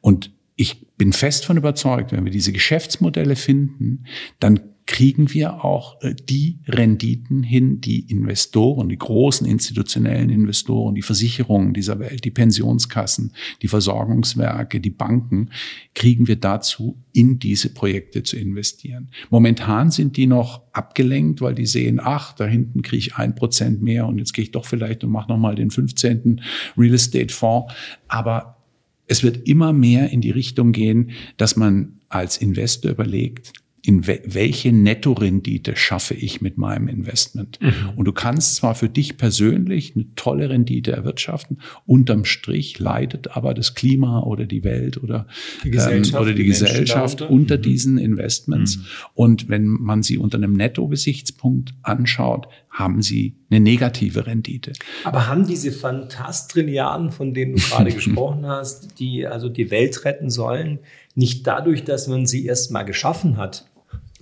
Und ich bin fest von überzeugt, wenn wir diese Geschäftsmodelle finden, dann kriegen wir auch äh, die Renditen hin, die Investoren, die großen institutionellen Investoren, die Versicherungen dieser Welt, die Pensionskassen, die Versorgungswerke, die Banken, kriegen wir dazu, in diese Projekte zu investieren. Momentan sind die noch abgelenkt, weil die sehen, ach, da hinten kriege ich ein Prozent mehr und jetzt gehe ich doch vielleicht und mache nochmal den 15. Real Estate Fonds. Aber es wird immer mehr in die Richtung gehen, dass man als Investor überlegt, in welche Nettorendite schaffe ich mit meinem Investment. Mhm. Und du kannst zwar für dich persönlich eine tolle Rendite erwirtschaften, unterm Strich leidet aber das Klima oder die Welt oder die Gesellschaft, ähm, oder die, die Gesellschaft unter mhm. diesen Investments. Mhm. Und wenn man sie unter einem Netto-Gesichtspunkt anschaut, haben sie eine negative Rendite. Aber haben diese Fantastrilliarden, von denen du gerade gesprochen hast, die also die Welt retten sollen, nicht dadurch, dass man sie erst mal geschaffen hat,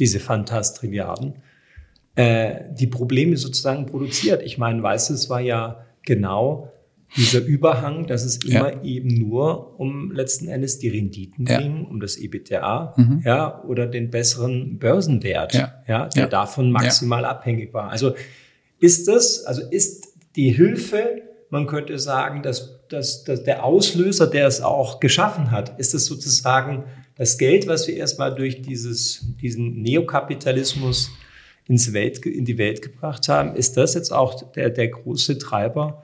diese Fantastrilliarden, äh, die Probleme sozusagen produziert. Ich meine, weißt du, es war ja genau dieser Überhang, dass es immer ja. eben nur um letzten Endes die Renditen ja. ging, um das EBITDA, mhm. ja, oder den besseren Börsenwert, ja, ja der davon maximal abhängig war. Also ist das, also ist die Hilfe, man könnte sagen, dass, dass, dass der Auslöser, der es auch geschaffen hat, ist es sozusagen das Geld, was wir erstmal durch dieses, diesen Neokapitalismus ins Welt, in die Welt gebracht haben, ist das jetzt auch der, der große Treiber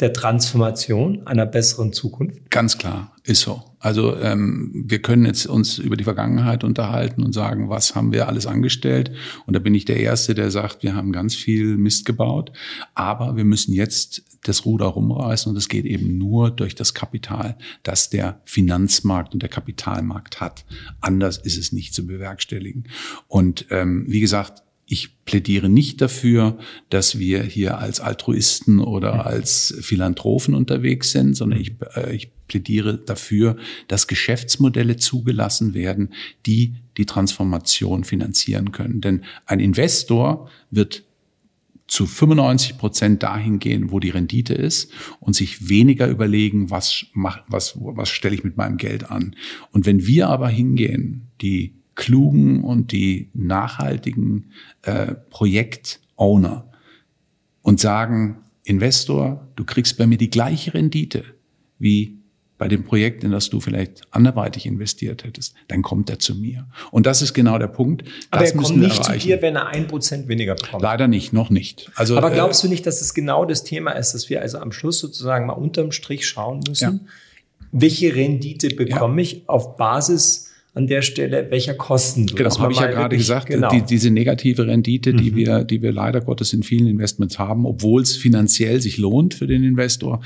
der Transformation einer besseren Zukunft? Ganz klar, ist so. Also ähm, wir können jetzt uns über die Vergangenheit unterhalten und sagen, was haben wir alles angestellt? Und da bin ich der Erste, der sagt, wir haben ganz viel Mist gebaut, aber wir müssen jetzt das Ruder rumreißen und es geht eben nur durch das Kapital, das der Finanzmarkt und der Kapitalmarkt hat. Anders ist es nicht zu bewerkstelligen. Und ähm, wie gesagt, ich plädiere nicht dafür, dass wir hier als Altruisten oder als Philanthropen unterwegs sind, sondern ich, äh, ich plädiere dafür, dass Geschäftsmodelle zugelassen werden, die die Transformation finanzieren können. Denn ein Investor wird zu 95 Prozent dahin gehen, wo die Rendite ist und sich weniger überlegen, was, mach, was, was stelle ich mit meinem Geld an. Und wenn wir aber hingehen, die klugen und die nachhaltigen äh, Projektowner und sagen, Investor, du kriegst bei mir die gleiche Rendite wie bei dem Projekt, in das du vielleicht anderweitig investiert hättest, dann kommt er zu mir. Und das ist genau der Punkt. Aber das er kommt nicht erreichen. zu dir, wenn er ein Prozent weniger bekommt. Leider nicht, noch nicht. Also, Aber glaubst äh, du nicht, dass es genau das Thema ist, dass wir also am Schluss sozusagen mal unterm Strich schauen müssen, ja. welche Rendite bekomme ja. ich auf Basis an der Stelle, welcher Kosten. Genau, habe ich ja gerade gesagt, genau. die, diese negative Rendite, die mhm. wir, die wir leider Gottes in vielen Investments haben, obwohl es finanziell sich lohnt für den Investor,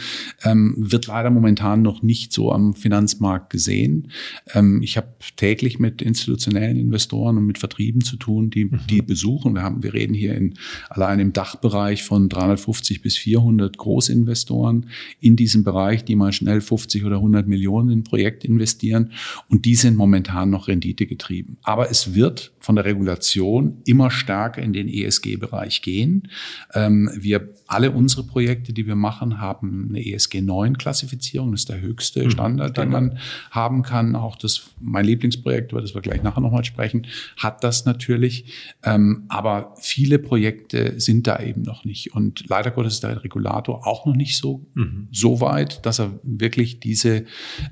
ähm, wird leider momentan noch nicht so am Finanzmarkt gesehen. Ähm, ich habe täglich mit institutionellen Investoren und mit Vertrieben zu tun, die mhm. die besuchen. Wir haben, wir reden hier in allein im Dachbereich von 350 bis 400 Großinvestoren in diesem Bereich, die mal schnell 50 oder 100 Millionen in ein Projekt investieren und die sind momentan momentan noch Rendite getrieben. Aber es wird von der Regulation immer stärker in den ESG-Bereich gehen. Ähm, wir alle unsere Projekte, die wir machen, haben eine ESG 9 Klassifizierung. Das ist der höchste mhm. Standard, den man haben kann. Auch das, mein Lieblingsprojekt, über das wir gleich nachher nochmal sprechen, hat das natürlich. Ähm, aber viele Projekte sind da eben noch nicht. Und leider Gottes ist der Regulator auch noch nicht so, mhm. so weit, dass er wirklich diese,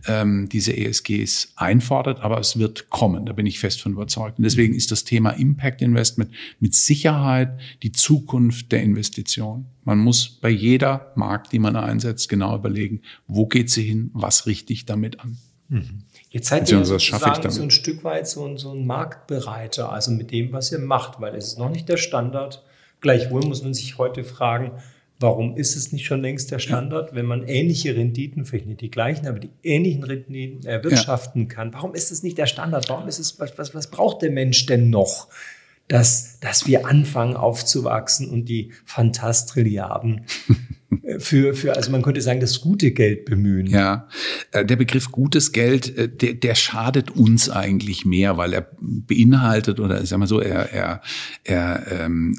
ähm, diese ESGs einfordert. Aber es wird kommen. Da bin ich fest von überzeugt. Und deswegen ist das Thema Impact Investment mit Sicherheit die Zukunft der Investition. Man muss bei jeder Markt, die man einsetzt, genau überlegen, wo geht sie hin, was richte ich damit an. Mhm. Jetzt seid ihr sozusagen so ein Stück weit so ein, so ein Marktbereiter, also mit dem, was ihr macht, weil es ist noch nicht der Standard. Gleichwohl muss man sich heute fragen, Warum ist es nicht schon längst der Standard, wenn man ähnliche Renditen, vielleicht nicht die gleichen, aber die ähnlichen Renditen erwirtschaften kann? Warum ist es nicht der Standard? Warum ist es, was, was, was braucht der Mensch denn noch, dass, dass wir anfangen aufzuwachsen und die Fantastrilliarden für, für, also man könnte sagen, das gute Geld bemühen. Ja, äh, der Begriff gutes Geld, äh, der, der schadet uns eigentlich mehr, weil er beinhaltet oder sagen wir so, er, er, er, ähm,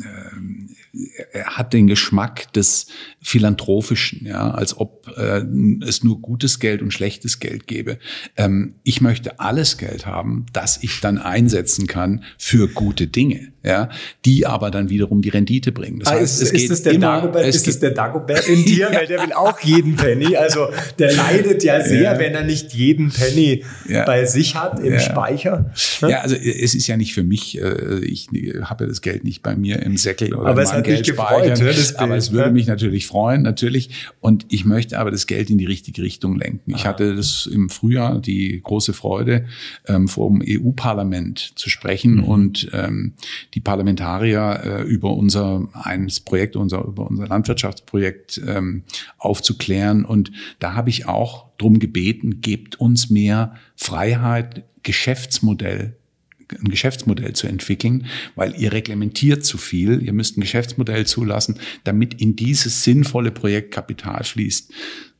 er hat den Geschmack des Philanthropischen, ja, als ob äh, es nur gutes Geld und schlechtes Geld gäbe. Ähm, ich möchte alles Geld haben, das ich dann einsetzen kann für gute Dinge ja, die aber dann wiederum die Rendite bringen. Das ah, heißt, ist, es geht ist der immer, Dagobert, es ist es der Dagobert in dir, ja. weil der will auch jeden Penny. Also der leidet ja sehr, ja. wenn er nicht jeden Penny ja. bei sich hat im Speicher. Ja, also es ist ja nicht für mich, äh, ich habe ja das Geld nicht bei mir im Säckel oder aber es hat Geld gefreut. Ne, aber es würde mich natürlich freuen, natürlich. Und ich möchte aber das Geld in die richtige Richtung lenken. Ich ah. hatte das im Frühjahr die große Freude, ähm, vor dem EU-Parlament zu sprechen mhm. und ähm, die Parlamentarier äh, über unser eines Projekt, unser über unser Landwirtschaftsprojekt ähm, aufzuklären. Und da habe ich auch drum gebeten, gebt uns mehr Freiheit, Geschäftsmodell ein Geschäftsmodell zu entwickeln, weil ihr reglementiert zu viel. Ihr müsst ein Geschäftsmodell zulassen, damit in dieses sinnvolle Projekt Kapital fließt.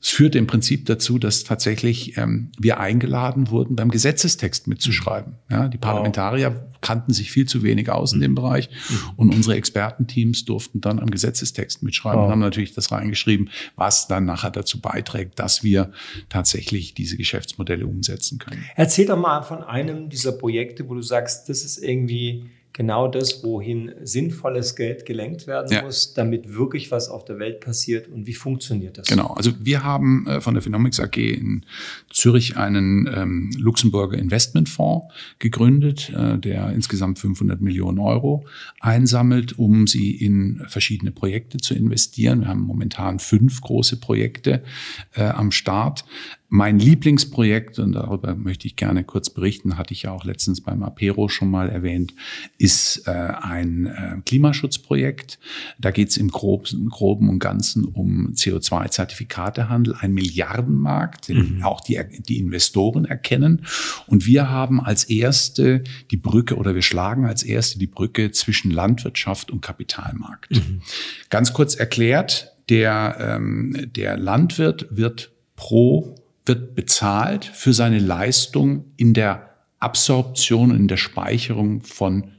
Es führte im Prinzip dazu, dass tatsächlich ähm, wir eingeladen wurden, beim Gesetzestext mitzuschreiben. Ja, die Parlamentarier kannten sich viel zu wenig aus in dem Bereich und unsere Expertenteams durften dann am Gesetzestext mitschreiben wow. und haben natürlich das reingeschrieben, was dann nachher dazu beiträgt, dass wir tatsächlich diese Geschäftsmodelle umsetzen können. Erzähl doch mal von einem dieser Projekte, wo du sagst, das ist irgendwie genau das, wohin sinnvolles Geld gelenkt werden ja. muss, damit wirklich was auf der Welt passiert und wie funktioniert das? Genau, also wir haben äh, von der Phenomics AG in Zürich einen ähm, Luxemburger Investmentfonds gegründet, äh, der insgesamt 500 Millionen Euro einsammelt, um sie in verschiedene Projekte zu investieren. Wir haben momentan fünf große Projekte äh, am Start. Mein Lieblingsprojekt, und darüber möchte ich gerne kurz berichten, hatte ich ja auch letztens beim Apero schon mal erwähnt, ist äh, ein äh, Klimaschutzprojekt. Da geht es im Groben, Groben und Ganzen um CO2-Zertifikatehandel, ein Milliardenmarkt, den mhm. auch die, die Investoren erkennen. Und wir haben als erste die Brücke oder wir schlagen als erste die Brücke zwischen Landwirtschaft und Kapitalmarkt. Mhm. Ganz kurz erklärt, der, ähm, der Landwirt wird pro wird bezahlt für seine Leistung in der Absorption, in der Speicherung von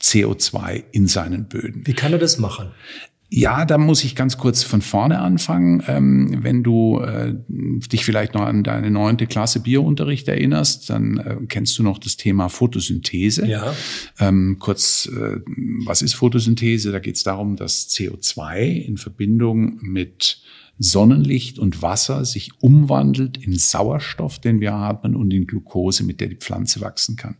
CO2 in seinen Böden. Wie kann er das machen? Ja, da muss ich ganz kurz von vorne anfangen. Ähm, wenn du äh, dich vielleicht noch an deine neunte Klasse Biounterricht erinnerst, dann äh, kennst du noch das Thema Photosynthese. Ja. Ähm, kurz, äh, was ist Photosynthese? Da geht es darum, dass CO2 in Verbindung mit Sonnenlicht und Wasser sich umwandelt in Sauerstoff, den wir atmen, und in Glucose, mit der die Pflanze wachsen kann.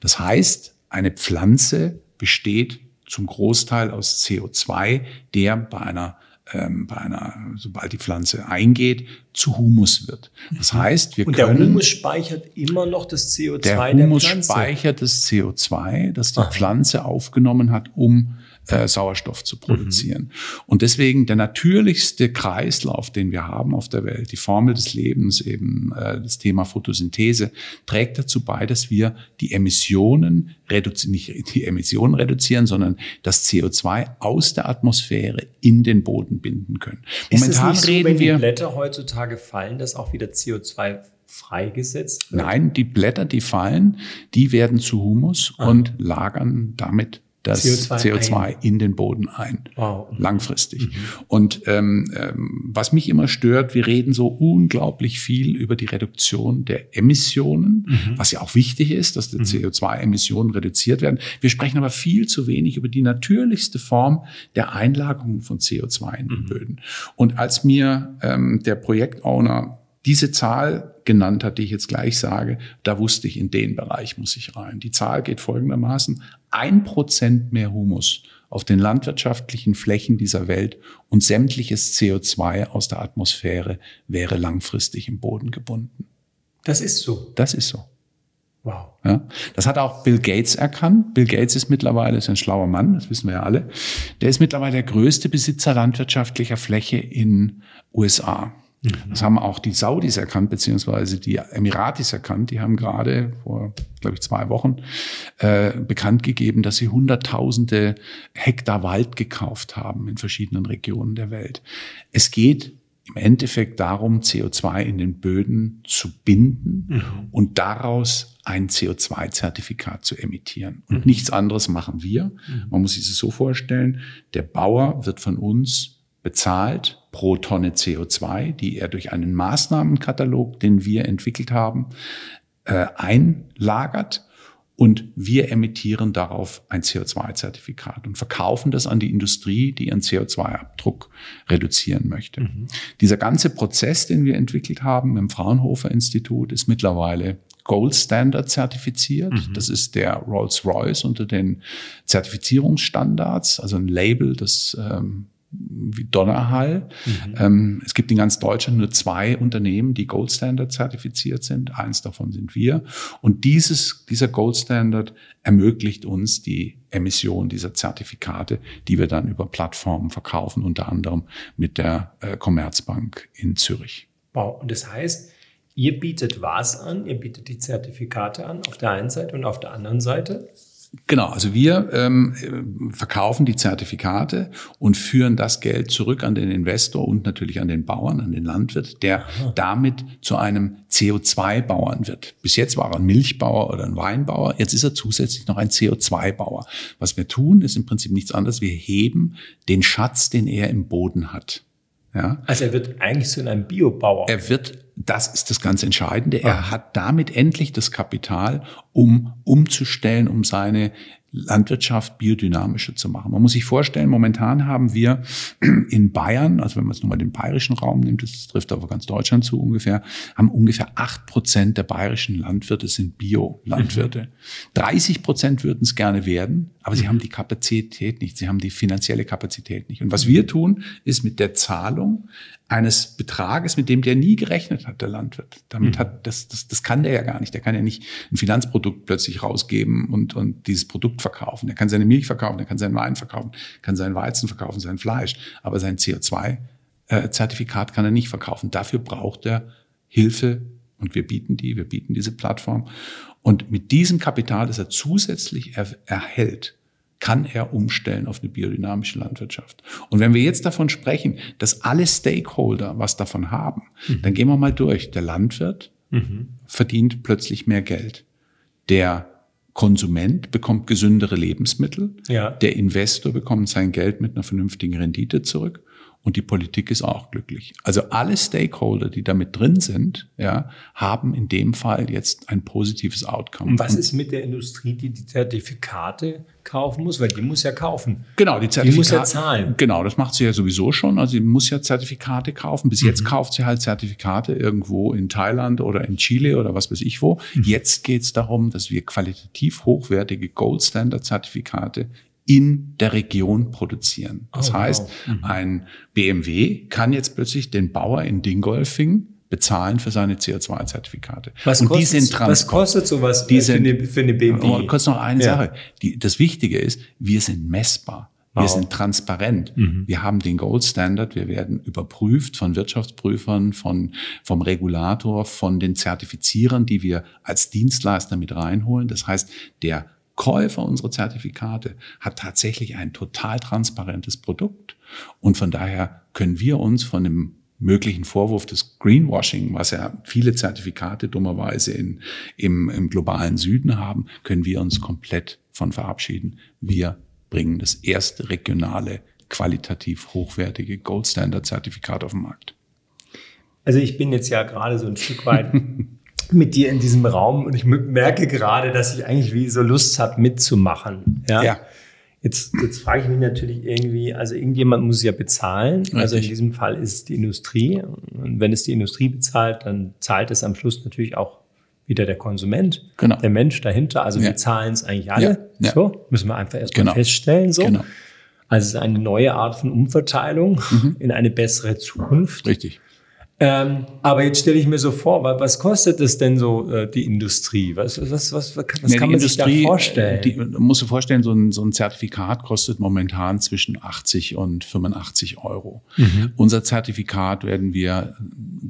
Das heißt, eine Pflanze besteht zum Großteil aus CO2, der bei einer ähm, bei einer, sobald die Pflanze eingeht, zu Humus wird. Das mhm. heißt, wir und können. Der Humus speichert immer noch das CO2 der, der Humus speichert das CO2, das die Aha. Pflanze aufgenommen hat, um äh, Sauerstoff zu produzieren. Mhm. Und deswegen der natürlichste Kreislauf, den wir haben auf der Welt, die Formel des Lebens, eben äh, das Thema Photosynthese, trägt dazu bei, dass wir die Emissionen reduzieren, nicht die Emissionen reduzieren, sondern das CO2 aus der Atmosphäre in den Boden binden können. Momentan nicht reden so, wenn wir, die Blätter heutzutage fallen, dass auch wieder CO2 freigesetzt wird? Nein, die Blätter, die fallen, die werden zu Humus ah. und lagern damit das CO2, CO2 in den Boden ein. Wow. Langfristig. Mhm. Und ähm, ähm, was mich immer stört, wir reden so unglaublich viel über die Reduktion der Emissionen, mhm. was ja auch wichtig ist, dass die mhm. CO2-Emissionen reduziert werden. Wir sprechen aber viel zu wenig über die natürlichste Form der Einlagerung von CO2 in den mhm. Böden. Und als mir ähm, der Projektowner diese Zahl genannt hat, die ich jetzt gleich sage, da wusste ich, in den Bereich muss ich rein. Die Zahl geht folgendermaßen. Ein Prozent mehr Humus auf den landwirtschaftlichen Flächen dieser Welt und sämtliches CO2 aus der Atmosphäre wäre langfristig im Boden gebunden. Das ist so. Das ist so. Wow. Ja, das hat auch Bill Gates erkannt. Bill Gates ist mittlerweile ist ein schlauer Mann, das wissen wir ja alle. Der ist mittlerweile der größte Besitzer landwirtschaftlicher Fläche in USA. Mhm. Das haben auch die Saudis erkannt, beziehungsweise die Emiratis erkannt. Die haben gerade vor, glaube ich, zwei Wochen äh, bekannt gegeben, dass sie Hunderttausende Hektar Wald gekauft haben in verschiedenen Regionen der Welt. Es geht im Endeffekt darum, CO2 in den Böden zu binden mhm. und daraus ein CO2-Zertifikat zu emittieren. Und mhm. nichts anderes machen wir. Mhm. Man muss sich das so vorstellen, der Bauer wird von uns bezahlt pro Tonne CO2, die er durch einen Maßnahmenkatalog, den wir entwickelt haben, äh, einlagert. Und wir emittieren darauf ein CO2-Zertifikat und verkaufen das an die Industrie, die ihren CO2-Abdruck reduzieren möchte. Mhm. Dieser ganze Prozess, den wir entwickelt haben im Fraunhofer Institut, ist mittlerweile Gold Standard zertifiziert. Mhm. Das ist der Rolls-Royce unter den Zertifizierungsstandards, also ein Label, das ähm, wie Donnerhall. Mhm. Ähm, es gibt in ganz Deutschland nur zwei Unternehmen, die Gold Standard zertifiziert sind. Eins davon sind wir. Und dieses, dieser Gold Standard ermöglicht uns die Emission dieser Zertifikate, die wir dann über Plattformen verkaufen, unter anderem mit der äh, Commerzbank in Zürich. Wow. Und das heißt, ihr bietet was an? Ihr bietet die Zertifikate an auf der einen Seite und auf der anderen Seite? Genau, also wir ähm, verkaufen die Zertifikate und führen das Geld zurück an den Investor und natürlich an den Bauern, an den Landwirt, der Aha. damit zu einem CO2-Bauern wird. Bis jetzt war er ein Milchbauer oder ein Weinbauer, jetzt ist er zusätzlich noch ein CO2-Bauer. Was wir tun, ist im Prinzip nichts anderes, wir heben den Schatz, den er im Boden hat. Ja. Also er wird eigentlich zu einem Biobauer. Er wird, das ist das ganz Entscheidende, er ah. hat damit endlich das Kapital, um umzustellen, um seine Landwirtschaft biodynamischer zu machen. Man muss sich vorstellen, momentan haben wir in Bayern, also wenn man jetzt nochmal den bayerischen Raum nimmt, das trifft aber ganz Deutschland zu ungefähr, haben ungefähr acht Prozent der bayerischen Landwirte sind Bio-Landwirte. 30 mhm. Prozent würden es gerne werden, aber sie mhm. haben die Kapazität nicht, sie haben die finanzielle Kapazität nicht. Und was wir tun, ist mit der Zahlung eines Betrages, mit dem der nie gerechnet hat, der Landwirt. Damit mhm. hat, das, das, das kann der ja gar nicht. Der kann ja nicht ein Finanzprodukt plötzlich rausgeben und, und dieses Produkt verkaufen. Der kann seine Milch verkaufen, der kann seinen Wein verkaufen, kann seinen Weizen verkaufen, sein Fleisch. Aber sein CO2-Zertifikat äh, kann er nicht verkaufen. Dafür braucht er Hilfe und wir bieten die, wir bieten diese Plattform. Und mit diesem Kapital, das er zusätzlich er, erhält, kann er umstellen auf eine biodynamische Landwirtschaft. Und wenn wir jetzt davon sprechen, dass alle Stakeholder was davon haben, mhm. dann gehen wir mal durch. Der Landwirt mhm. verdient plötzlich mehr Geld. Der Konsument bekommt gesündere Lebensmittel. Ja. Der Investor bekommt sein Geld mit einer vernünftigen Rendite zurück und die Politik ist auch glücklich. Also alle Stakeholder, die damit drin sind, ja, haben in dem Fall jetzt ein positives Outcome. Und was ist mit der Industrie, die die Zertifikate kaufen muss? Weil die muss ja kaufen. Genau, die Zertifikate. Die muss ja zahlen. Genau, das macht sie ja sowieso schon. Also sie muss ja Zertifikate kaufen. Bis mhm. jetzt kauft sie halt Zertifikate irgendwo in Thailand oder in Chile oder was weiß ich wo. Mhm. Jetzt geht es darum, dass wir qualitativ hochwertige Gold Standard Zertifikate in der Region produzieren. Das oh, heißt, wow. mhm. ein BMW kann jetzt plötzlich den Bauer in Dingolfing bezahlen für seine CO2-Zertifikate. Was, und die sind was kostet sowas die sind, für, eine, für eine BMW? Oh, kurz noch eine ja. Sache. Die, das Wichtige ist, wir sind messbar. Wir wow. sind transparent. Mhm. Wir haben den Gold Standard. Wir werden überprüft von Wirtschaftsprüfern, von, vom Regulator, von den Zertifizierern, die wir als Dienstleister mit reinholen. Das heißt, der Käufer unserer Zertifikate hat tatsächlich ein total transparentes Produkt. Und von daher können wir uns von dem möglichen Vorwurf des Greenwashing, was ja viele Zertifikate dummerweise in, im, im globalen Süden haben, können wir uns komplett von verabschieden. Wir bringen das erste regionale, qualitativ hochwertige Gold Standard Zertifikat auf den Markt. Also ich bin jetzt ja gerade so ein Stück weit mit dir in diesem Raum und ich merke gerade, dass ich eigentlich wie so Lust habe, mitzumachen. Ja. ja. Jetzt, jetzt frage ich mich natürlich irgendwie, also irgendjemand muss ja bezahlen. Also in diesem Fall ist es die Industrie. Und wenn es die Industrie bezahlt, dann zahlt es am Schluss natürlich auch wieder der Konsument, genau. der Mensch dahinter. Also ja. wir zahlen es eigentlich alle. Ja. Ja. So müssen wir einfach erstmal genau. feststellen. So. Genau. Also es ist eine neue Art von Umverteilung mhm. in eine bessere Zukunft. Richtig. Ähm, aber jetzt stelle ich mir so vor, was kostet es denn so äh, die Industrie? Was, was, was, was, was nee, kann man Industrie, sich da vorstellen? Die, musst du vorstellen, so ein, so ein Zertifikat kostet momentan zwischen 80 und 85 Euro. Mhm. Unser Zertifikat werden wir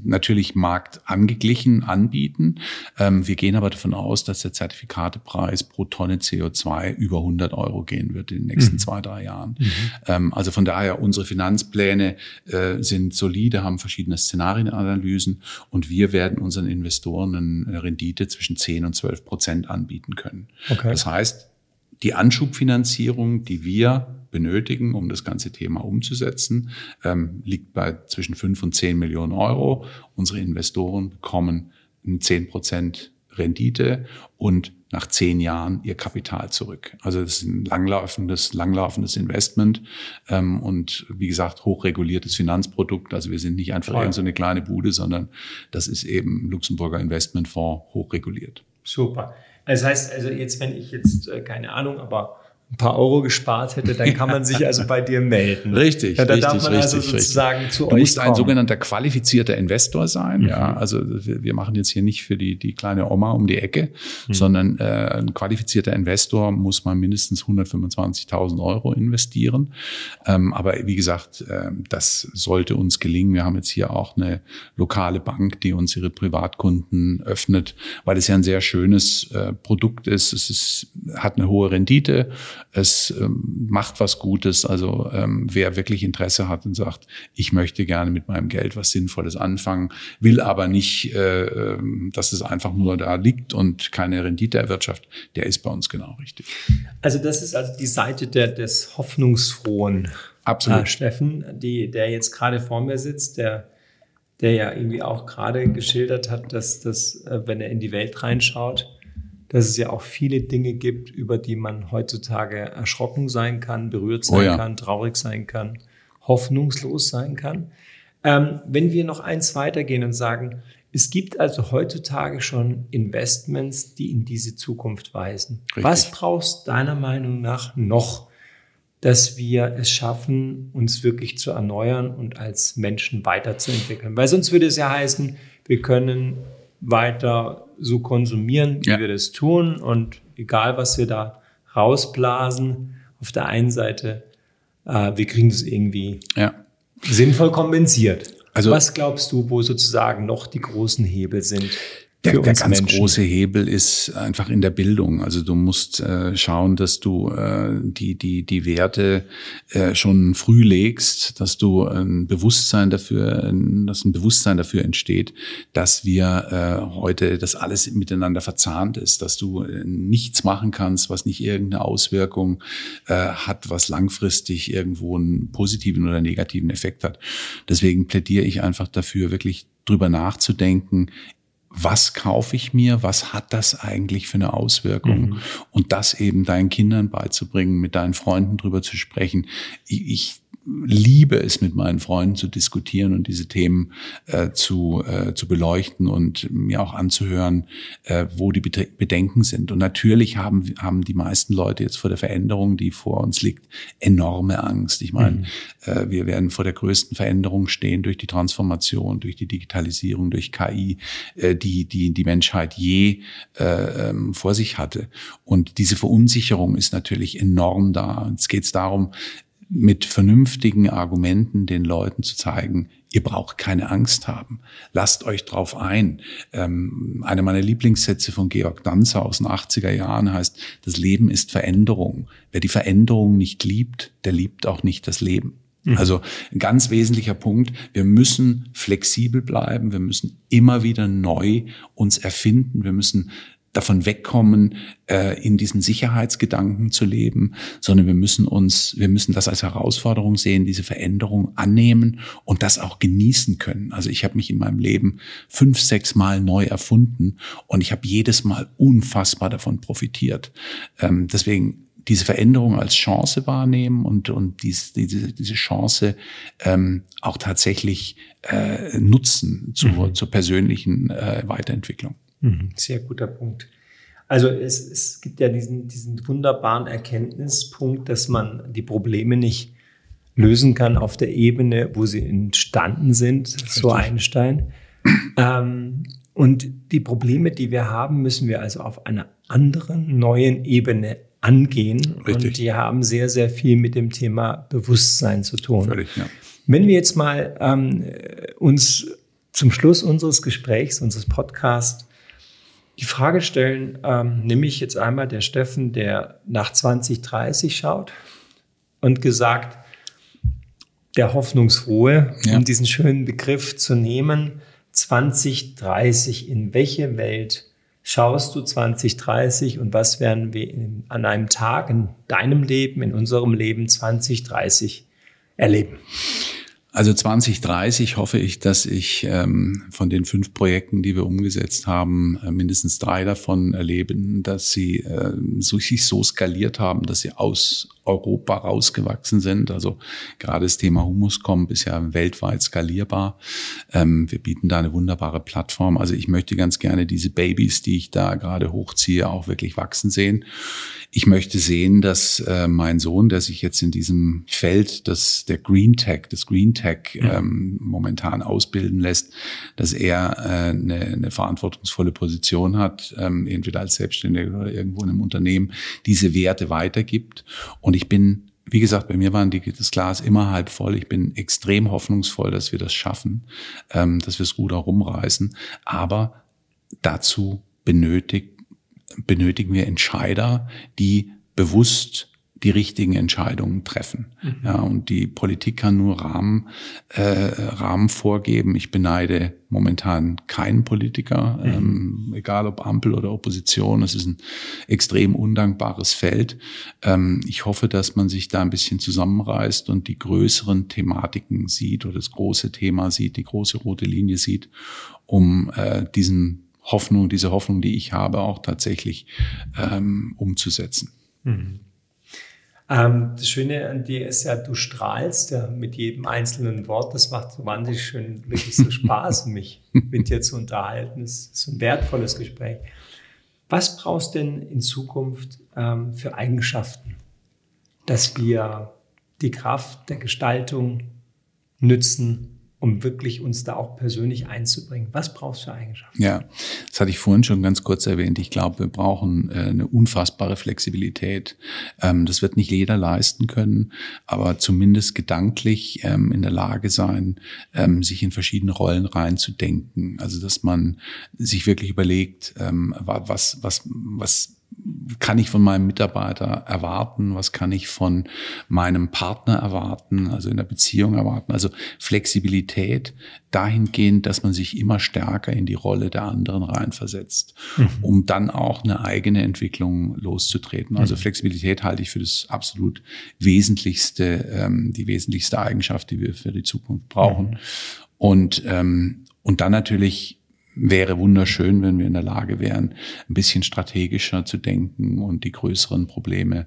natürlich marktangeglichen anbieten. Ähm, wir gehen aber davon aus, dass der Zertifikatepreis pro Tonne CO2 über 100 Euro gehen wird in den nächsten mhm. zwei, drei Jahren. Mhm. Ähm, also von daher, unsere Finanzpläne äh, sind solide, haben verschiedene Szenarien Szenarienanalysen und wir werden unseren Investoren eine Rendite zwischen 10 und 12 Prozent anbieten können. Okay. Das heißt, die Anschubfinanzierung, die wir benötigen, um das ganze Thema umzusetzen, ähm, liegt bei zwischen 5 und 10 Millionen Euro. Unsere Investoren bekommen 10 Prozent Rendite und nach zehn Jahren ihr Kapital zurück. Also das ist ein langlaufendes, langlaufendes Investment ähm, und wie gesagt hochreguliertes Finanzprodukt. Also wir sind nicht einfach ja. so eine kleine Bude, sondern das ist eben Luxemburger Investmentfonds hochreguliert. Super. Das heißt also jetzt, wenn ich jetzt äh, keine Ahnung, aber ein paar Euro gespart hätte, dann kann man sich also bei dir melden. Richtig, ja, da richtig, darf man richtig, also sozusagen richtig. zu du euch musst ein kommen. sogenannter qualifizierter Investor sein. Mhm. Ja, also wir, wir machen jetzt hier nicht für die, die kleine Oma um die Ecke, Mhm. sondern äh, ein qualifizierter Investor muss mal mindestens 125.000 Euro investieren. Ähm, aber wie gesagt, äh, das sollte uns gelingen. Wir haben jetzt hier auch eine lokale Bank, die uns ihre Privatkunden öffnet, weil es ja ein sehr schönes äh, Produkt ist. Es ist, hat eine hohe Rendite, es ähm, macht was Gutes. Also ähm, wer wirklich Interesse hat und sagt, ich möchte gerne mit meinem Geld was Sinnvolles anfangen, will aber nicht, äh, ähm, dass es einfach nur da liegt und keine Rendite erwirtschaftet, der ist bei uns genau richtig. Also das ist also die Seite der, des hoffnungsfrohen Absolut. äh, Steffen, die, der jetzt gerade vor mir sitzt, der, der ja irgendwie auch gerade geschildert hat, dass, dass äh, wenn er in die Welt reinschaut, dass es ja auch viele Dinge gibt, über die man heutzutage erschrocken sein kann, berührt sein Oh ja. kann, traurig sein kann, hoffnungslos sein kann. Ähm, wenn wir noch eins weitergehen und sagen, es gibt also heutzutage schon Investments, die in diese Zukunft weisen. Richtig. Was brauchst deiner Meinung nach noch, dass wir es schaffen, uns wirklich zu erneuern und als Menschen weiterzuentwickeln? Weil sonst würde es ja heißen, wir können weiter so konsumieren, wie Ja. wir das tun und egal, was wir da rausblasen, auf der einen Seite, äh, wir kriegen das irgendwie Ja. sinnvoll kompensiert. Also- was glaubst du, wo sozusagen noch die großen Hebel sind? Der, der ganz Menschen? große Hebel ist einfach in der Bildung. Also du musst äh, schauen, dass du äh, die, die, die Werte äh, schon früh legst, dass du ein Bewusstsein dafür, dass ein Bewusstsein dafür entsteht, dass wir äh, heute, dass alles miteinander verzahnt ist, dass du äh, nichts machen kannst, was nicht irgendeine Auswirkung äh, hat, was langfristig irgendwo einen positiven oder negativen Effekt hat. Deswegen plädiere ich einfach dafür, wirklich drüber nachzudenken, was kaufe ich mir, was hat das eigentlich für eine Auswirkung und das eben deinen Kindern beizubringen, mit deinen Freunden drüber zu sprechen. Ich, ich liebe es, mit meinen Freunden zu diskutieren und diese Themen äh, zu, äh, zu beleuchten und mir auch anzuhören, äh, wo die Bedenken sind. Und natürlich haben, haben die meisten Leute jetzt vor der Veränderung, die vor uns liegt, enorme Angst. Ich meine, äh, wir werden vor der größten Veränderung stehen durch die Transformation, durch die Digitalisierung, durch KI, äh, die, die die Menschheit je äh, ähm, vor sich hatte. Und diese Verunsicherung ist natürlich enorm da. Jetzt geht es darum, mit vernünftigen Argumenten den Leuten zu zeigen, ihr braucht keine Angst haben. Lasst euch drauf ein. Ähm, einer meiner Lieblingssätze von Georg Danzer aus den 80er Jahren heißt, das Leben ist Veränderung. Wer die Veränderung nicht liebt, der liebt auch nicht das Leben. Also ein ganz wesentlicher Punkt. Wir müssen flexibel bleiben. Wir müssen immer wieder neu uns erfinden. Wir müssen davon wegkommen, äh, in diesen Sicherheitsgedanken zu leben, sondern wir müssen uns, wir müssen das als Herausforderung sehen, diese Veränderung annehmen und das auch genießen können. Also ich habe mich in meinem Leben fünf, sechs Mal neu erfunden und ich habe jedes Mal unfassbar davon profitiert. Ähm, deswegen diese Veränderung als Chance wahrnehmen und, und dies, diese, diese Chance ähm, auch tatsächlich äh, nutzen zur, zur persönlichen äh, Weiterentwicklung. Mhm, Sehr guter Punkt. Also es, es gibt ja diesen, diesen wunderbaren Erkenntnispunkt, dass man die Probleme nicht lösen kann auf der Ebene, wo sie entstanden sind, so Einstein. Ähm, und die Probleme, die wir haben, müssen wir also auf einer anderen, neuen Ebene angehen. Richtig. Und die haben sehr, sehr viel mit dem Thema Bewusstsein zu tun. Völlig, ja. Wenn wir jetzt mal ähm, uns zum Schluss unseres Gesprächs, unseres Podcasts, die Frage stellen, ähm, nämlich jetzt einmal der Steffen, der nach 2030 schaut und gesagt, der Hoffnungsfrohe, Ja. um diesen schönen Begriff zu nehmen, 2030, in welche Welt schaust du 2030 und was werden wir in, an einem Tag in deinem Leben, in unserem Leben 2030 erleben? Also 2030 hoffe ich, dass ich ähm, von den fünf Projekten, die wir umgesetzt haben, äh, mindestens drei davon erleben, dass sie äh, so, sich so skaliert haben, dass sie aus, Europa rausgewachsen sind. Also gerade das Thema Humuscomp ist ja weltweit skalierbar. Ähm, wir bieten da eine wunderbare Plattform. Also ich möchte ganz gerne diese Babys, die ich da gerade hochziehe, auch wirklich wachsen sehen. Ich möchte sehen, dass äh, mein Sohn, der sich jetzt in diesem Feld des, der Green Tech, des Green Tech ähm, momentan ausbilden lässt, dass er äh, eine, eine verantwortungsvolle Position hat, ähm, entweder als Selbstständiger oder irgendwo in einem Unternehmen, diese Werte weitergibt. Und ich bin wie gesagt, bei mir war das Glas immer halb voll. Ich bin extrem hoffnungsvoll, dass wir das schaffen, ähm, dass wir es Ruder rumreißen. Aber dazu benötigt benötigen wir Entscheider, die bewusst die richtigen Entscheidungen treffen. Mhm. Ja, und die Politik kann nur Rahmen, äh, Rahmen vorgeben. Ich beneide momentan keinen Politiker, mhm. ähm, egal ob Ampel oder Opposition. Es ist ein extrem undankbares Feld. Ähm, ich hoffe, dass man sich da ein bisschen zusammenreißt und die größeren Thematiken sieht oder das große Thema sieht, die große rote Linie sieht, um äh, diesen Hoffnung, diese Hoffnung, die ich habe, auch tatsächlich ähm, umzusetzen. Mhm. Ähm, das Schöne an dir ist ja, du strahlst ja mit jedem einzelnen Wort. Das macht so wahnsinnig schön, wirklich so Spaß, mich mit dir zu unterhalten. Es ist ein wertvolles Gespräch. Was brauchst du denn in Zukunft ähm, für Eigenschaften, dass wir die Kraft der Gestaltung nützen, um wirklich uns da auch persönlich einzubringen? Was brauchst du für Eigenschaften? Ja, das hatte ich vorhin schon ganz kurz erwähnt. Ich glaube, wir brauchen äh, eine unfassbare Flexibilität. Ähm, das wird nicht jeder leisten können, aber zumindest gedanklich ähm, in der Lage sein, ähm, sich in verschiedene Rollen reinzudenken. Also, dass man sich wirklich überlegt, was, was, was kann ich von meinem Mitarbeiter erwarten? Was kann ich von meinem Partner erwarten? Also in der Beziehung erwarten? Also Flexibilität dahingehend, dass man sich immer stärker in die Rolle der anderen reinversetzt, mhm. um dann auch eine eigene Entwicklung loszutreten. Also mhm. Flexibilität halte ich für das absolut wesentlichste, ähm, die wesentlichste Eigenschaft, die wir für die Zukunft brauchen. Mhm. Und, ähm, und dann natürlich wäre wunderschön, wenn wir in der Lage wären, ein bisschen strategischer zu denken und die größeren Probleme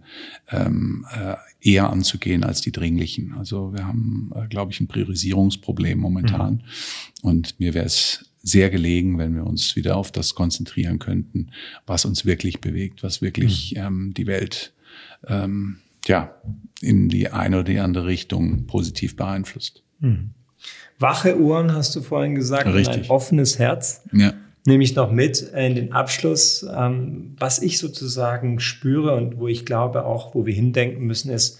ähm, äh, eher anzugehen als die dringlichen. Also wir haben, äh, glaube ich, ein Priorisierungsproblem momentan. Mhm. Und mir wäre es sehr gelegen, wenn wir uns wieder auf das konzentrieren könnten, was uns wirklich bewegt, was wirklich mhm. ähm, die Welt ähm, ja, in die eine oder die andere Richtung positiv beeinflusst. Mhm. Wache Uhren, hast du vorhin gesagt, Richtig. und ein offenes Herz. Ja. Nehme ich noch mit in den Abschluss. Ähm, was ich sozusagen spüre und wo ich glaube auch, wo wir hindenken müssen, ist,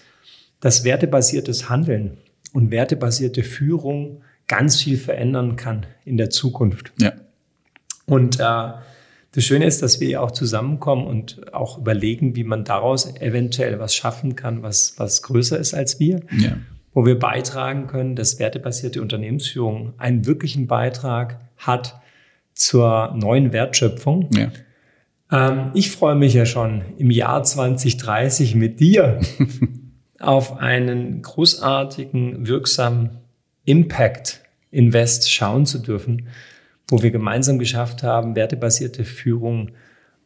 dass wertebasiertes Handeln und wertebasierte Führung ganz viel verändern kann in der Zukunft. Ja. Und äh, das Schöne ist, dass wir ja auch zusammenkommen und auch überlegen, wie man daraus eventuell was schaffen kann, was, was größer ist als wir. Ja wo wir beitragen können, dass wertebasierte Unternehmensführung einen wirklichen Beitrag hat zur neuen Wertschöpfung. Ja. Ähm, ich freue mich ja schon im Jahr 2030 mit dir auf einen großartigen, wirksamen Impact Invest schauen zu dürfen, wo wir gemeinsam geschafft haben, wertebasierte Führung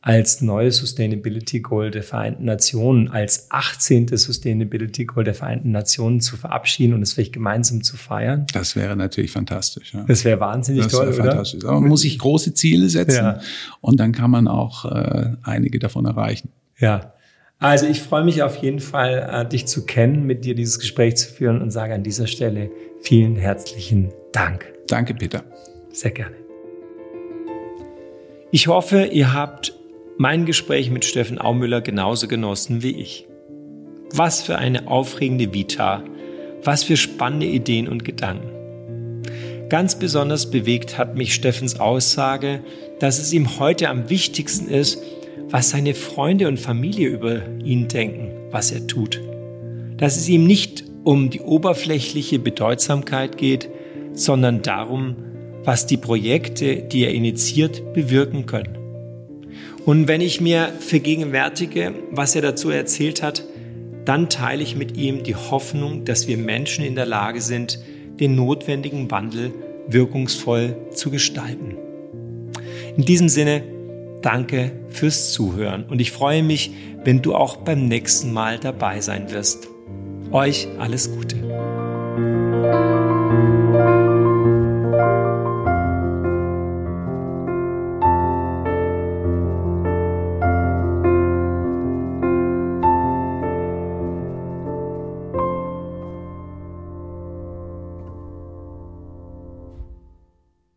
als neue Sustainability Goal der Vereinten Nationen, als 18. Sustainability Goal der Vereinten Nationen zu verabschieden und es vielleicht gemeinsam zu feiern. Das wäre natürlich fantastisch. Ja. Das wäre wahnsinnig das toll, wäre oder? Fantastisch. Aber man muss sich große Ziele setzen ja. und dann kann man auch äh, einige davon erreichen. Ja. Also ich freue mich auf jeden Fall, äh, dich zu kennen, mit dir dieses Gespräch zu führen und sage an dieser Stelle vielen herzlichen Dank. Danke, Peter. Sehr gerne. Ich hoffe, ihr habt mein Gespräch mit Steffen Aumüller genauso genossen wie ich. Was für eine aufregende Vita, was für spannende Ideen und Gedanken. Ganz besonders bewegt hat mich Steffens Aussage, dass es ihm heute am wichtigsten ist, was seine Freunde und Familie über ihn denken, was er tut. Dass es ihm nicht um die oberflächliche Bedeutsamkeit geht, sondern darum, was die Projekte, die er initiiert, bewirken können. Und wenn ich mir vergegenwärtige, was er dazu erzählt hat, dann teile ich mit ihm die Hoffnung, dass wir Menschen in der Lage sind, den notwendigen Wandel wirkungsvoll zu gestalten. In diesem Sinne, Danke fürs Zuhören und ich freue mich, wenn du auch beim nächsten Mal dabei sein wirst. Euch alles Gute.